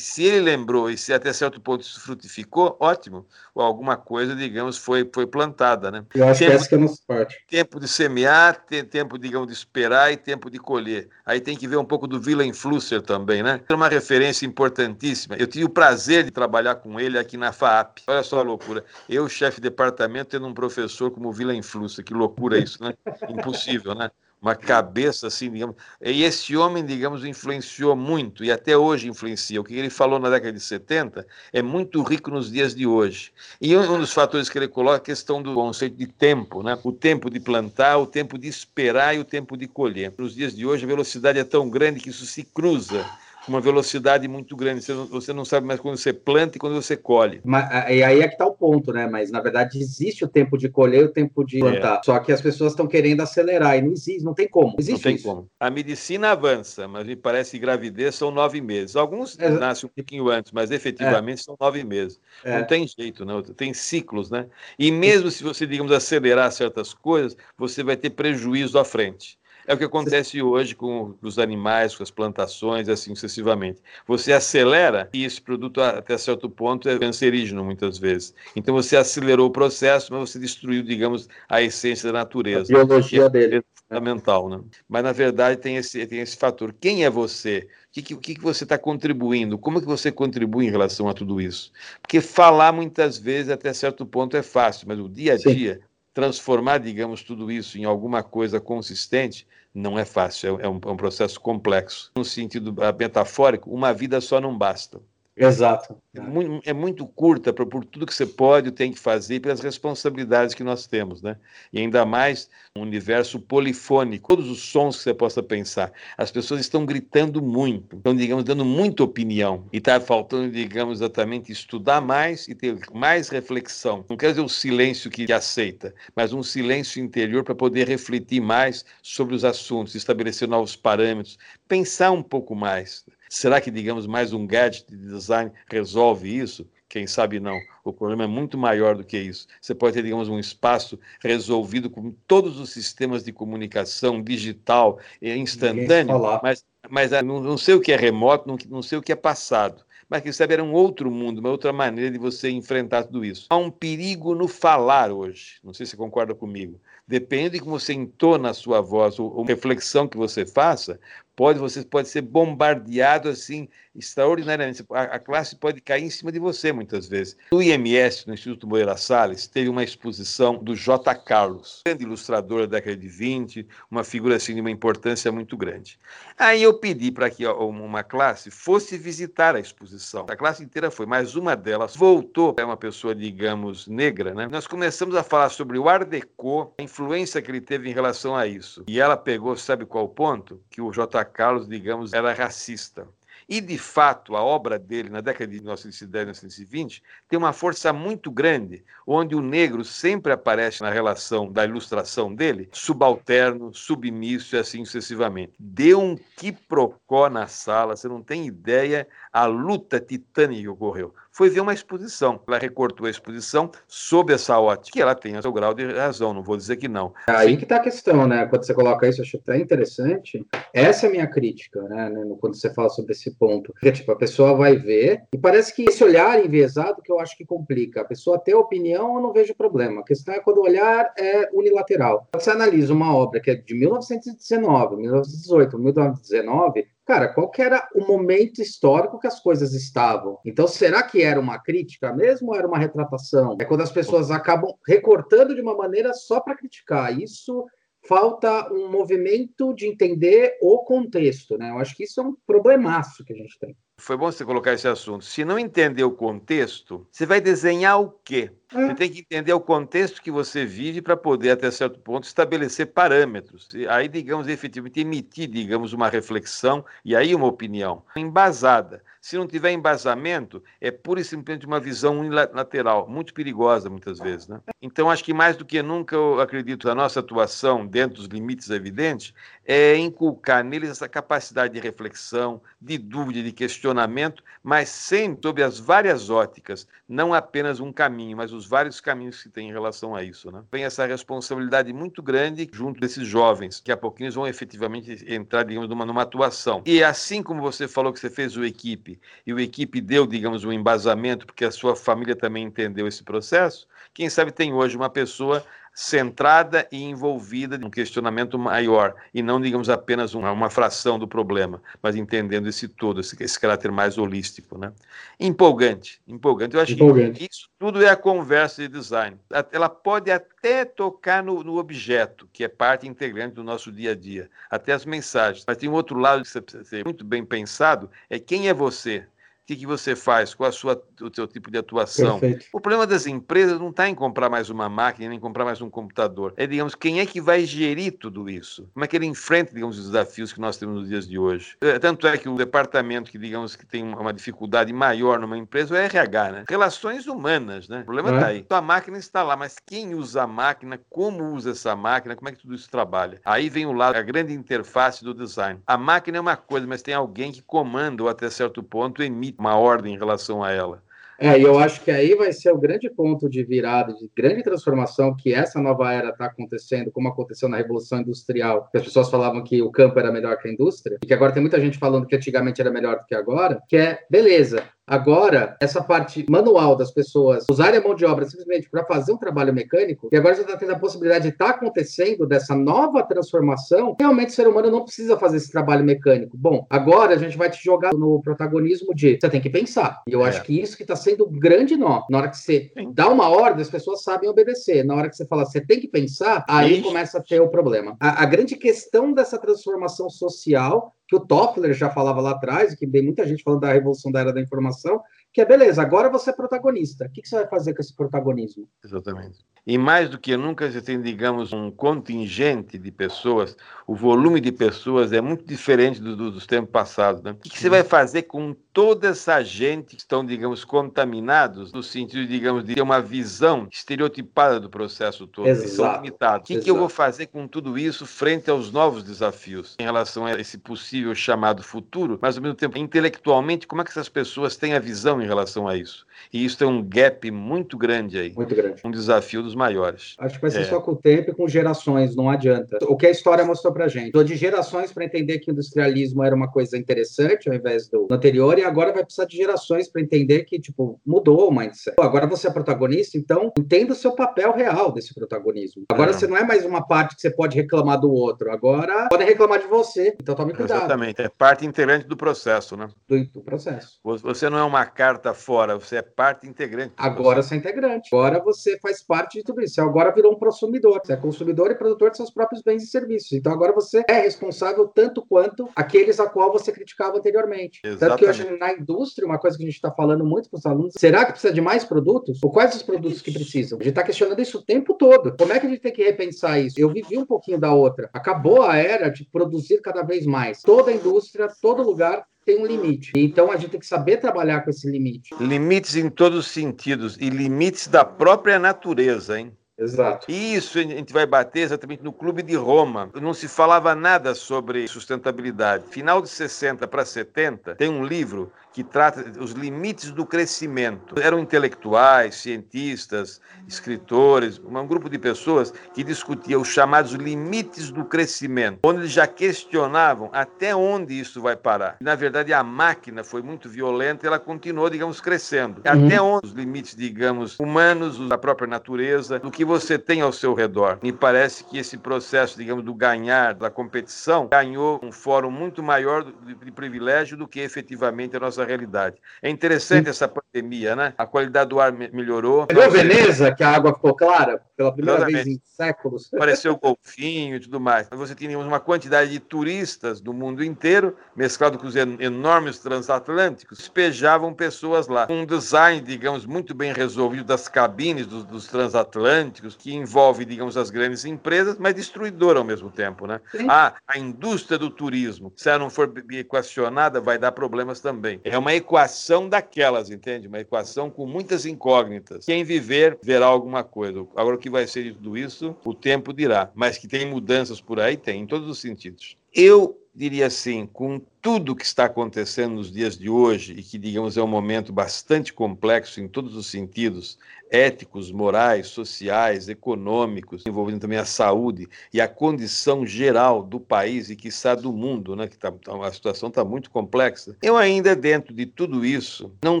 se ele lembrou e se até certo ponto isso frutificou, ótimo. Ou alguma coisa, digamos, foi, foi plantada, né? Eu acho que que é parte. Tempo de semear, tempo, digamos, de esperar e tempo de colher. Aí tem que ver um pouco do Willem Flusser também, né? É uma referência importantíssima. Eu tive o prazer de trabalhar com ele aqui na FAAP. Olha só a loucura. Eu, chefe de departamento, tendo um professor como o Flusser. Que loucura isso, né? Impossível, né? Uma cabeça assim, digamos. E esse homem, digamos, influenciou muito e até hoje influencia. O que ele falou na década de 70 é muito rico nos dias de hoje. E um dos fatores que ele coloca é a questão do conceito de tempo, né? O tempo de plantar, o tempo de esperar e o tempo de colher. Nos dias de hoje a velocidade é tão grande que isso se cruza uma velocidade muito grande. Você não, você não, sabe mais quando você planta e quando você colhe. Mas, e aí é que está o ponto, né? Mas na verdade existe o tempo de colher e o tempo de plantar. É. Só que as pessoas estão querendo acelerar e não existe, não tem como. Existe não tem isso. como. A medicina avança, mas me parece que gravidez são nove meses. Alguns é. nascem um pouquinho antes, mas efetivamente é. são nove meses. É. Não tem jeito, não. Tem ciclos, né? E mesmo se você, digamos, acelerar certas coisas, você vai ter prejuízo à frente. É o que acontece hoje com os animais, com as plantações, assim sucessivamente. Você acelera e esse produto, até certo ponto, é cancerígeno muitas vezes. Então você acelerou o processo, mas você destruiu, digamos, a essência da natureza. A biologia é dele. Fundamental, né? Mas na verdade tem esse, tem esse fator. Quem é você? O que, que, que você está contribuindo? Como é que você contribui em relação a tudo isso? Porque falar muitas vezes, até certo ponto, é fácil, mas o dia a dia. Sim transformar, digamos, tudo isso em alguma coisa consistente não é fácil, é, um, é um processo complexo. No sentido metafórico, uma vida só não basta. Exato. É muito, é muito curta pra, por tudo que você pode tem que fazer, pelas responsabilidades que nós temos, né? E ainda mais um universo polifônico, todos os sons que você possa pensar. As pessoas estão gritando muito, estão, digamos, dando muita opinião. E está faltando, digamos, exatamente estudar mais e ter mais reflexão. Não quer dizer o silêncio que aceita, mas um silêncio interior para poder refletir mais sobre os assuntos, estabelecer novos parâmetros, pensar um pouco mais. Será que, digamos, mais um gadget de design resolve isso? Quem sabe não. O problema é muito maior do que isso. Você pode ter, digamos, um espaço resolvido com todos os sistemas de comunicação digital instantâneo, mas, mas ah, não, não, sei o que é remoto, não, não sei o que é passado. Mas que sabe, era um outro mundo, uma outra maneira de você enfrentar tudo isso. Há um perigo no falar hoje. Não sei se você concorda comigo. Depende de como você entona a sua voz, ou, ou reflexão que você faça, pode você pode ser bombardeado assim extraordinariamente. A, a, classe pode cair em cima de você muitas vezes. No IMS, no Instituto Moreira Salles, teve uma exposição do J. Carlos, grande ilustrador da década de 20, uma figura assim de uma importância muito grande. Aí eu pedi para que uma classe fosse visitar a exposição. A classe inteira foi, mas uma delas voltou, é uma pessoa, digamos, negra, né? Nós começamos a falar sobre o Art Deco, a influência que ele teve em relação a isso. E ela pegou, sabe qual ponto? Que o J. Carlos, digamos, era racista. E, de fato, a obra dele, na década de 1910 e 1920, tem uma força muito grande, onde o negro sempre aparece na relação da ilustração dele, subalterno, submisso e assim sucessivamente. Deu um quiprocó na sala, você não tem ideia a luta titânica que ocorreu. Foi ver uma exposição. Ela recortou a exposição sob essa ótica, que ela tem o seu grau de razão, não vou dizer que não. Aí que está a questão, né? Quando você coloca isso, eu acho até interessante. Essa é a minha crítica, né? Quando você fala sobre esse ponto. Porque, tipo, a pessoa vai ver, e parece que esse olhar enviesado que eu acho que complica. A pessoa ter opinião, eu não vejo problema. A questão é quando o olhar é unilateral. Você analisa uma obra que é de 1919, 1918, 1919, cara, qual que era o momento histórico que as coisas estavam? Então, será que era uma crítica mesmo ou era uma retratação? É quando as pessoas acabam recortando de uma maneira só para criticar. Isso falta um movimento de entender o contexto, né? Eu acho que isso é um problemaço que a gente tem. Foi bom você colocar esse assunto. Se não entender o contexto, você vai desenhar o quê? É. Você tem que entender o contexto que você vive para poder, até certo ponto, estabelecer parâmetros. E aí, digamos, efetivamente emitir, digamos, uma reflexão e aí uma opinião embasada. Se não tiver embasamento, é pura e simplesmente uma visão unilateral, muito perigosa muitas vezes. Né? Então, acho que mais do que nunca, eu acredito, a nossa atuação, dentro dos limites evidentes, é inculcar neles essa capacidade de reflexão, de dúvida, de questionamento, mas sempre sobre as várias óticas, não apenas um caminho, mas os vários caminhos que tem em relação a isso. Né? Tem essa responsabilidade muito grande junto desses jovens, que a pouquinho vão efetivamente entrar, digamos, numa, numa atuação. E assim como você falou que você fez o equipe, e o equipe deu, digamos, um embasamento, porque a sua família também entendeu esse processo, quem sabe tem hoje uma pessoa centrada e envolvida num questionamento maior e não, digamos, apenas uma, uma fração do problema, mas entendendo esse todo, esse, esse, caráter mais holístico, né? Empolgante, empolgante. Eu acho empolgante. que isso tudo é a conversa de design. Ela pode até tocar no, no, objeto, que é parte integrante do nosso dia a dia, até as mensagens. Mas tem um outro lado que você precisa ser muito bem pensado, é quem é você? O que, que você faz, qual a sua, o seu tipo de atuação. Perfeito. O problema das empresas não está em comprar mais uma máquina, nem comprar mais um computador. É, digamos, quem é que vai gerir tudo isso? Como é que ele enfrenta, digamos, os desafios que nós temos nos dias de hoje? É, tanto é que o departamento que, digamos, que tem uma dificuldade maior numa empresa é o RH, né? Relações humanas, né? O problema está é. aí. Então a máquina está lá, mas quem usa a máquina, como usa essa máquina, como é que tudo isso trabalha? Aí vem o lado, a grande interface do design. A máquina é uma coisa, mas tem alguém que comanda ou até certo ponto emite uma ordem em relação a ela. É, e eu acho que aí vai ser o grande ponto de virada, de grande transformação que essa nova era está acontecendo, como aconteceu na Revolução Industrial, que as pessoas falavam que o campo era melhor que a indústria, e que agora tem muita gente falando que antigamente era melhor do que agora, que é, beleza, Agora, essa parte manual das pessoas usarem a mão de obra simplesmente para fazer um trabalho mecânico, e agora já está tendo a possibilidade de estar tá acontecendo dessa nova transformação, realmente o ser humano não precisa fazer esse trabalho mecânico. Bom, agora a gente vai te jogar no protagonismo de você tem que pensar. E eu é. acho que isso que está sendo um grande nó. Na hora que você Sim. dá uma ordem, as pessoas sabem obedecer. Na hora que você fala você tem que pensar, aí começa a ter o problema. A, a grande questão dessa transformação social que o Toffler já falava lá atrás, que tem muita gente falando da revolução da era da informação, que é beleza, agora você é protagonista. O que, que você vai fazer com esse protagonismo? Exatamente. E mais do que nunca, você tem, digamos, um contingente de pessoas, o volume de pessoas é muito diferente do, do, dos tempos passados. Né? O que, que, você vai fazer com toda essa gente que estão, digamos, contaminados, no sentido, digamos, de ter uma visão estereotipada do processo todo, Exato. limitado? O que, que eu vou fazer com tudo isso frente aos novos desafios em relação a esse possível chamado futuro, mas ao mesmo tempo, intelectualmente, como é que essas pessoas têm a visão em relação a isso? E isso tem um gap muito grande aí. Muito grande. Um desafio dos maiores. Acho que vai ser é. só com o tempo e com gerações, não adianta. O que a história mostrou pra gente. Tô de gerações para entender que o industrialismo era uma coisa interessante ao invés do anterior, e agora vai precisar de gerações para entender que, tipo, mudou o mindset. Agora você é protagonista, então entenda o seu papel real desse protagonismo. Agora é. você não é mais uma parte que você pode reclamar do outro, agora podem reclamar de você. Então tome cuidado. Exatamente, é parte integrante do processo, né? Do, do processo. Você não é uma carta fora, você é parte integrante. Agora você é integrante. Agora você faz parte de tudo isso. Você agora virou um consumidor. Você é consumidor e produtor de seus próprios bens e serviços. Então agora você é responsável tanto quanto aqueles a qual você criticava anteriormente. Exatamente. Tanto que hoje na indústria, uma coisa que a gente está falando muito para os alunos, será que precisa de mais produtos? Ou quais os produtos que precisam? A gente está questionando isso o tempo todo. Como é que a gente tem que repensar isso? Eu vivi um pouquinho da outra. Acabou a era de produzir cada vez mais. Toda a indústria, todo lugar tem um limite. Então a gente tem que saber trabalhar com esse limite. Limites em todos os sentidos e limites da própria natureza, hein? Exato. E isso a gente vai bater exatamente no Clube de Roma. Não se falava nada sobre sustentabilidade. Final de 60 para 70, tem um livro que trata os limites do crescimento. Eram intelectuais, cientistas, escritores, um grupo de pessoas que discutia os chamados limites do crescimento, onde eles já questionavam até onde isso vai parar. Na verdade, a máquina foi muito violenta e ela continuou, digamos, crescendo. Uhum. Até onde os limites, digamos, humanos, da própria natureza, do que você tem ao seu redor. Me parece que esse processo, digamos, do ganhar, da competição, ganhou um fórum muito maior de privilégio do que efetivamente a nossa nossa realidade. É interessante Sim. essa pandemia, né? A qualidade do ar melhorou. Viu Veneza, que a água ficou clara pela primeira Exatamente. vez em séculos? [LAUGHS] Apareceu o golfinho e tudo mais. Você tinha uma quantidade de turistas do mundo inteiro, mesclado com os enormes transatlânticos, despejavam pessoas lá. Um design, digamos, muito bem resolvido das cabines dos, dos transatlânticos, que envolve, digamos, as grandes empresas, mas destruidor ao mesmo tempo, né? Ah, a indústria do turismo, se ela não for equacionada, vai dar problemas também. É uma equação daquelas, entende? Uma equação com muitas incógnitas. Quem viver, verá alguma coisa. Agora, o que vai ser de tudo isso, o tempo dirá. Mas que tem mudanças por aí, tem, em todos os sentidos. Eu diria assim, com tudo que está acontecendo nos dias de hoje, e que, digamos, é um momento bastante complexo em todos os sentidos, éticos, morais, sociais, econômicos, envolvendo também a saúde e a condição geral do país e, quiçá, do mundo, né, que tá, tá a situação está muito complexa. Eu ainda, dentro de tudo isso, não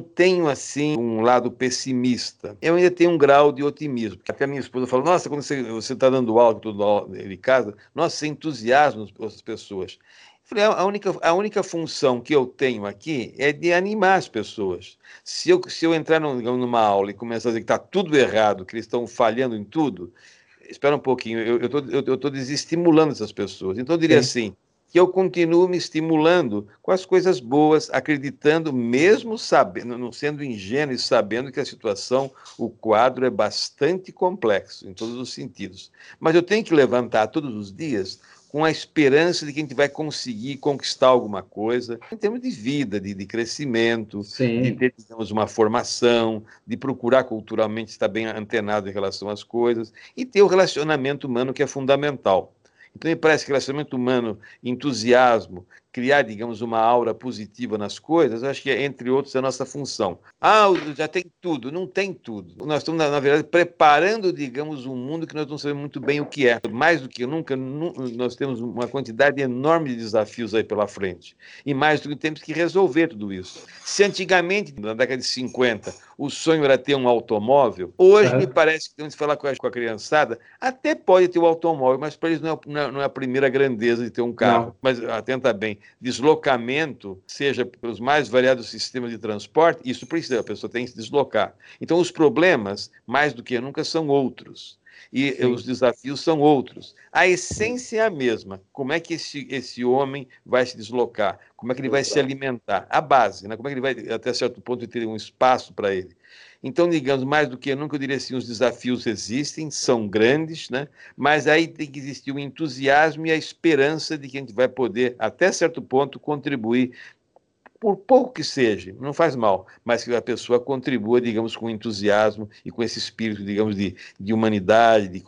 tenho, assim, um lado pessimista. Eu ainda tenho um grau de otimismo. Até a minha esposa falou, nossa, quando você está dando aula, de casa, nossa, você entusiasma as pessoas. Falei, a única, a única função que eu tenho aqui é de animar as pessoas. Se eu, se eu entrar num, numa aula e começar a dizer que está tudo errado, que eles estão falhando em tudo, espera um pouquinho, eu estou eu eu desestimulando essas pessoas. Então eu diria Sim. assim, que eu continuo me estimulando com as coisas boas, acreditando, mesmo sabendo, não sendo ingênuo e sabendo que a situação, o quadro é bastante complexo em todos os sentidos. Mas eu tenho que levantar todos os dias com a esperança de que a gente vai conseguir conquistar alguma coisa em termos de vida, de, de crescimento, Sim. de ter, digamos, uma formação, de procurar culturalmente estar bem antenado em relação às coisas e ter o relacionamento humano que é fundamental. Então, me parece que relacionamento humano, entusiasmo, criar, digamos, uma aura positiva nas coisas, acho que é, entre outros, a nossa função. Ah, já tem tudo. Não tem tudo. Nós estamos, na, verdade, preparando, digamos, um mundo que nós não sabemos muito bem o que é. Mais do que nunca, nós temos uma quantidade enorme de desafios aí pela frente. E mais do que temos que resolver tudo isso. Se antigamente, na década de 50, o sonho era ter um automóvel, hoje é. me parece que temos que falar com a, com a criançada, até pode ter o um automóvel, mas para eles não é, não é, a primeira grandeza de ter um carro. Não. Mas atenta bem, deslocamento, seja pelos mais variados sistemas de transporte, isso precisa, a pessoa tem que se deslocar. Então, os problemas, mais do que nunca, são outros. E Sim. os desafios são outros. A essência é a mesma. Como é que esse, esse homem vai se deslocar? Como é que ele vai se alimentar? A base, né? como é que ele vai, até certo ponto, ter um espaço para ele? Então, digamos, mais do que nunca, eu diria assim, os desafios existem, são grandes, né? mas aí tem que existir o entusiasmo e a esperança de que a gente vai poder, até certo ponto, contribuir por pouco que seja, não faz mal, mas que a pessoa contribua, digamos, com entusiasmo e com esse espírito, digamos, de, de humanidade, de,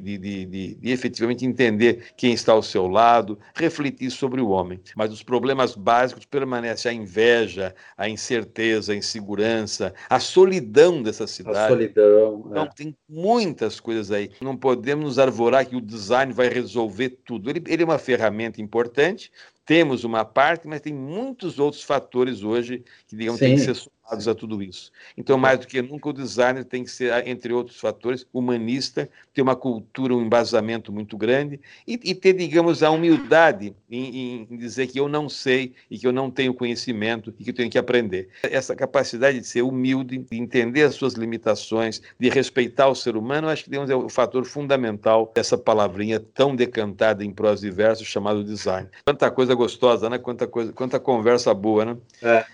de, de, de, efetivamente entender quem está ao seu lado, refletir sobre o homem. Mas os problemas básicos permanecem a inveja, a incerteza, a insegurança, a solidão dessa cidade. A solidão. Então, é. tem muitas coisas aí. Não podemos nos arvorar que o design vai resolver tudo. Ele, ele é uma ferramenta importante, temos uma parte, mas tem muitos outros fatores hoje que, digamos, têm que ser a tudo isso. Então, mais do que nunca, o designer tem que ser, entre outros fatores, humanista, ter uma cultura, um embasamento muito grande e, e ter, digamos, a humildade em, em, dizer que eu não sei e que eu não tenho conhecimento e que eu tenho que aprender. Essa capacidade de ser humilde, de entender as suas limitações, de respeitar o ser humano, acho que digamos, é o fator fundamental dessa palavrinha tão decantada em prós e versos chamado design. Quanta coisa gostosa, né? Quanta coisa, quanta conversa boa, né? É.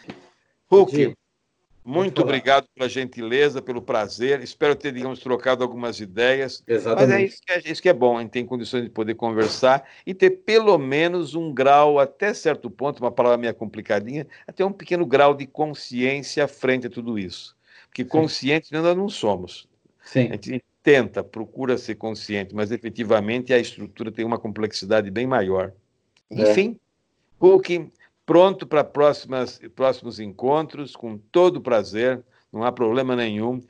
Hulk, muito obrigado pela gentileza, pelo prazer. Espero ter, digamos, trocado algumas ideias. Exatamente. Mas é isso que é, isso que é bom, a gente tem condições de poder conversar e ter pelo menos um grau, até certo ponto, uma palavra meio complicadinha, até um pequeno grau de consciência frente a tudo isso. Porque conscientes nós não somos. Sim. A gente tenta, procura ser consciente, mas efetivamente a estrutura tem uma complexidade bem maior. É. Enfim, PUC pronto para próximos encontros, com todo prazer, não há problema nenhum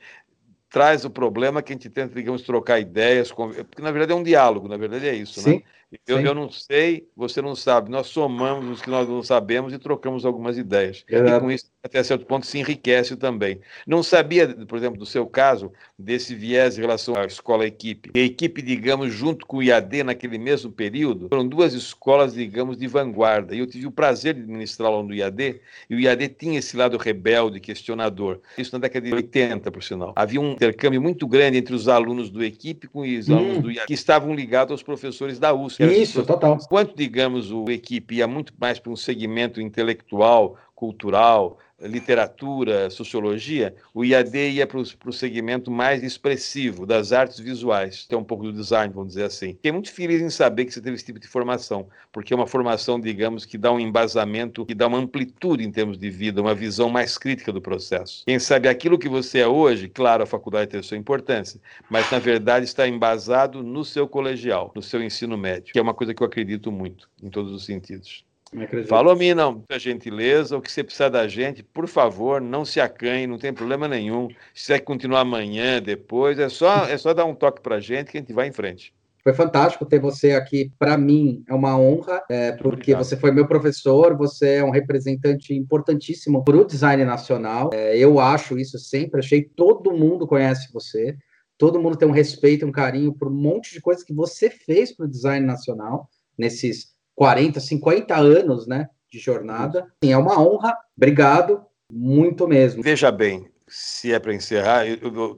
traz o problema que a gente tenta, digamos, trocar ideias, porque na verdade é um diálogo, na verdade é isso, sim, né? Eu, eu, não sei, você não sabe, nós somamos os que nós não sabemos e trocamos algumas ideias. E com isso, até certo ponto, se enriquece também. Não sabia, por exemplo, do seu caso, desse viés em relação à escola-equipe. A equipe, digamos, junto com o IAD naquele mesmo período, foram duas escolas, digamos, de vanguarda. E eu tive o prazer de ministrar lá no IAD, e o IAD tinha esse lado rebelde, questionador. Isso na década de 80, por sinal. Havia um intercâmbio muito grande entre os alunos do equipe com os hum. alunos do IAD, que estavam ligados aos professores da USP. Isso, total. Quanto, digamos, o equipe ia muito mais para um segmento intelectual, cultural, literatura, sociologia, o IAD ia para o segmento mais expressivo, das artes visuais, tem um pouco do design, vamos dizer assim. Fiquei muito feliz em saber que você teve esse tipo de formação, porque é uma formação, digamos, que dá um embasamento, que dá uma amplitude em termos de vida, uma visão mais crítica do processo. Quem sabe aquilo que você é hoje, claro, a faculdade tem sua importância, mas na verdade está embasado no seu colegial, no seu ensino médio, que é uma coisa que eu acredito muito, em todos os sentidos. Falou, Mina, muita gentileza. O que você precisar da gente, por favor, não se acanhe, não tem problema nenhum. Se quiser continuar amanhã, depois, é só, é só dar um toque para a gente que a gente vai em frente. Foi fantástico ter você aqui. Para mim, é uma honra, é, porque Obrigado. você foi meu professor, você é um representante importantíssimo para o design nacional. É, eu acho isso sempre, achei todo mundo conhece você, todo mundo tem um respeito, um carinho por um monte de coisas que você fez para o design nacional nesses 40, 50 anos, né, de jornada. Sim, é uma honra. Obrigado, muito mesmo. Veja bem, se é para encerrar,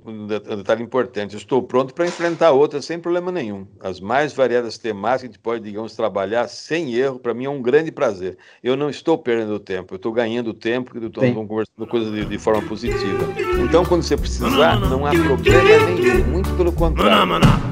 um detalhe importante, eu estou pronto para enfrentar outras sem problema nenhum. As mais variadas temáticas a gente pode, digamos, trabalhar sem erro, para mim é um grande prazer. Eu não estou perdendo tempo, eu estou ganhando tempo, eu estou conversando coisas de, de, forma positiva. Então, quando você precisar, não há problema nenhum, muito pelo contrário.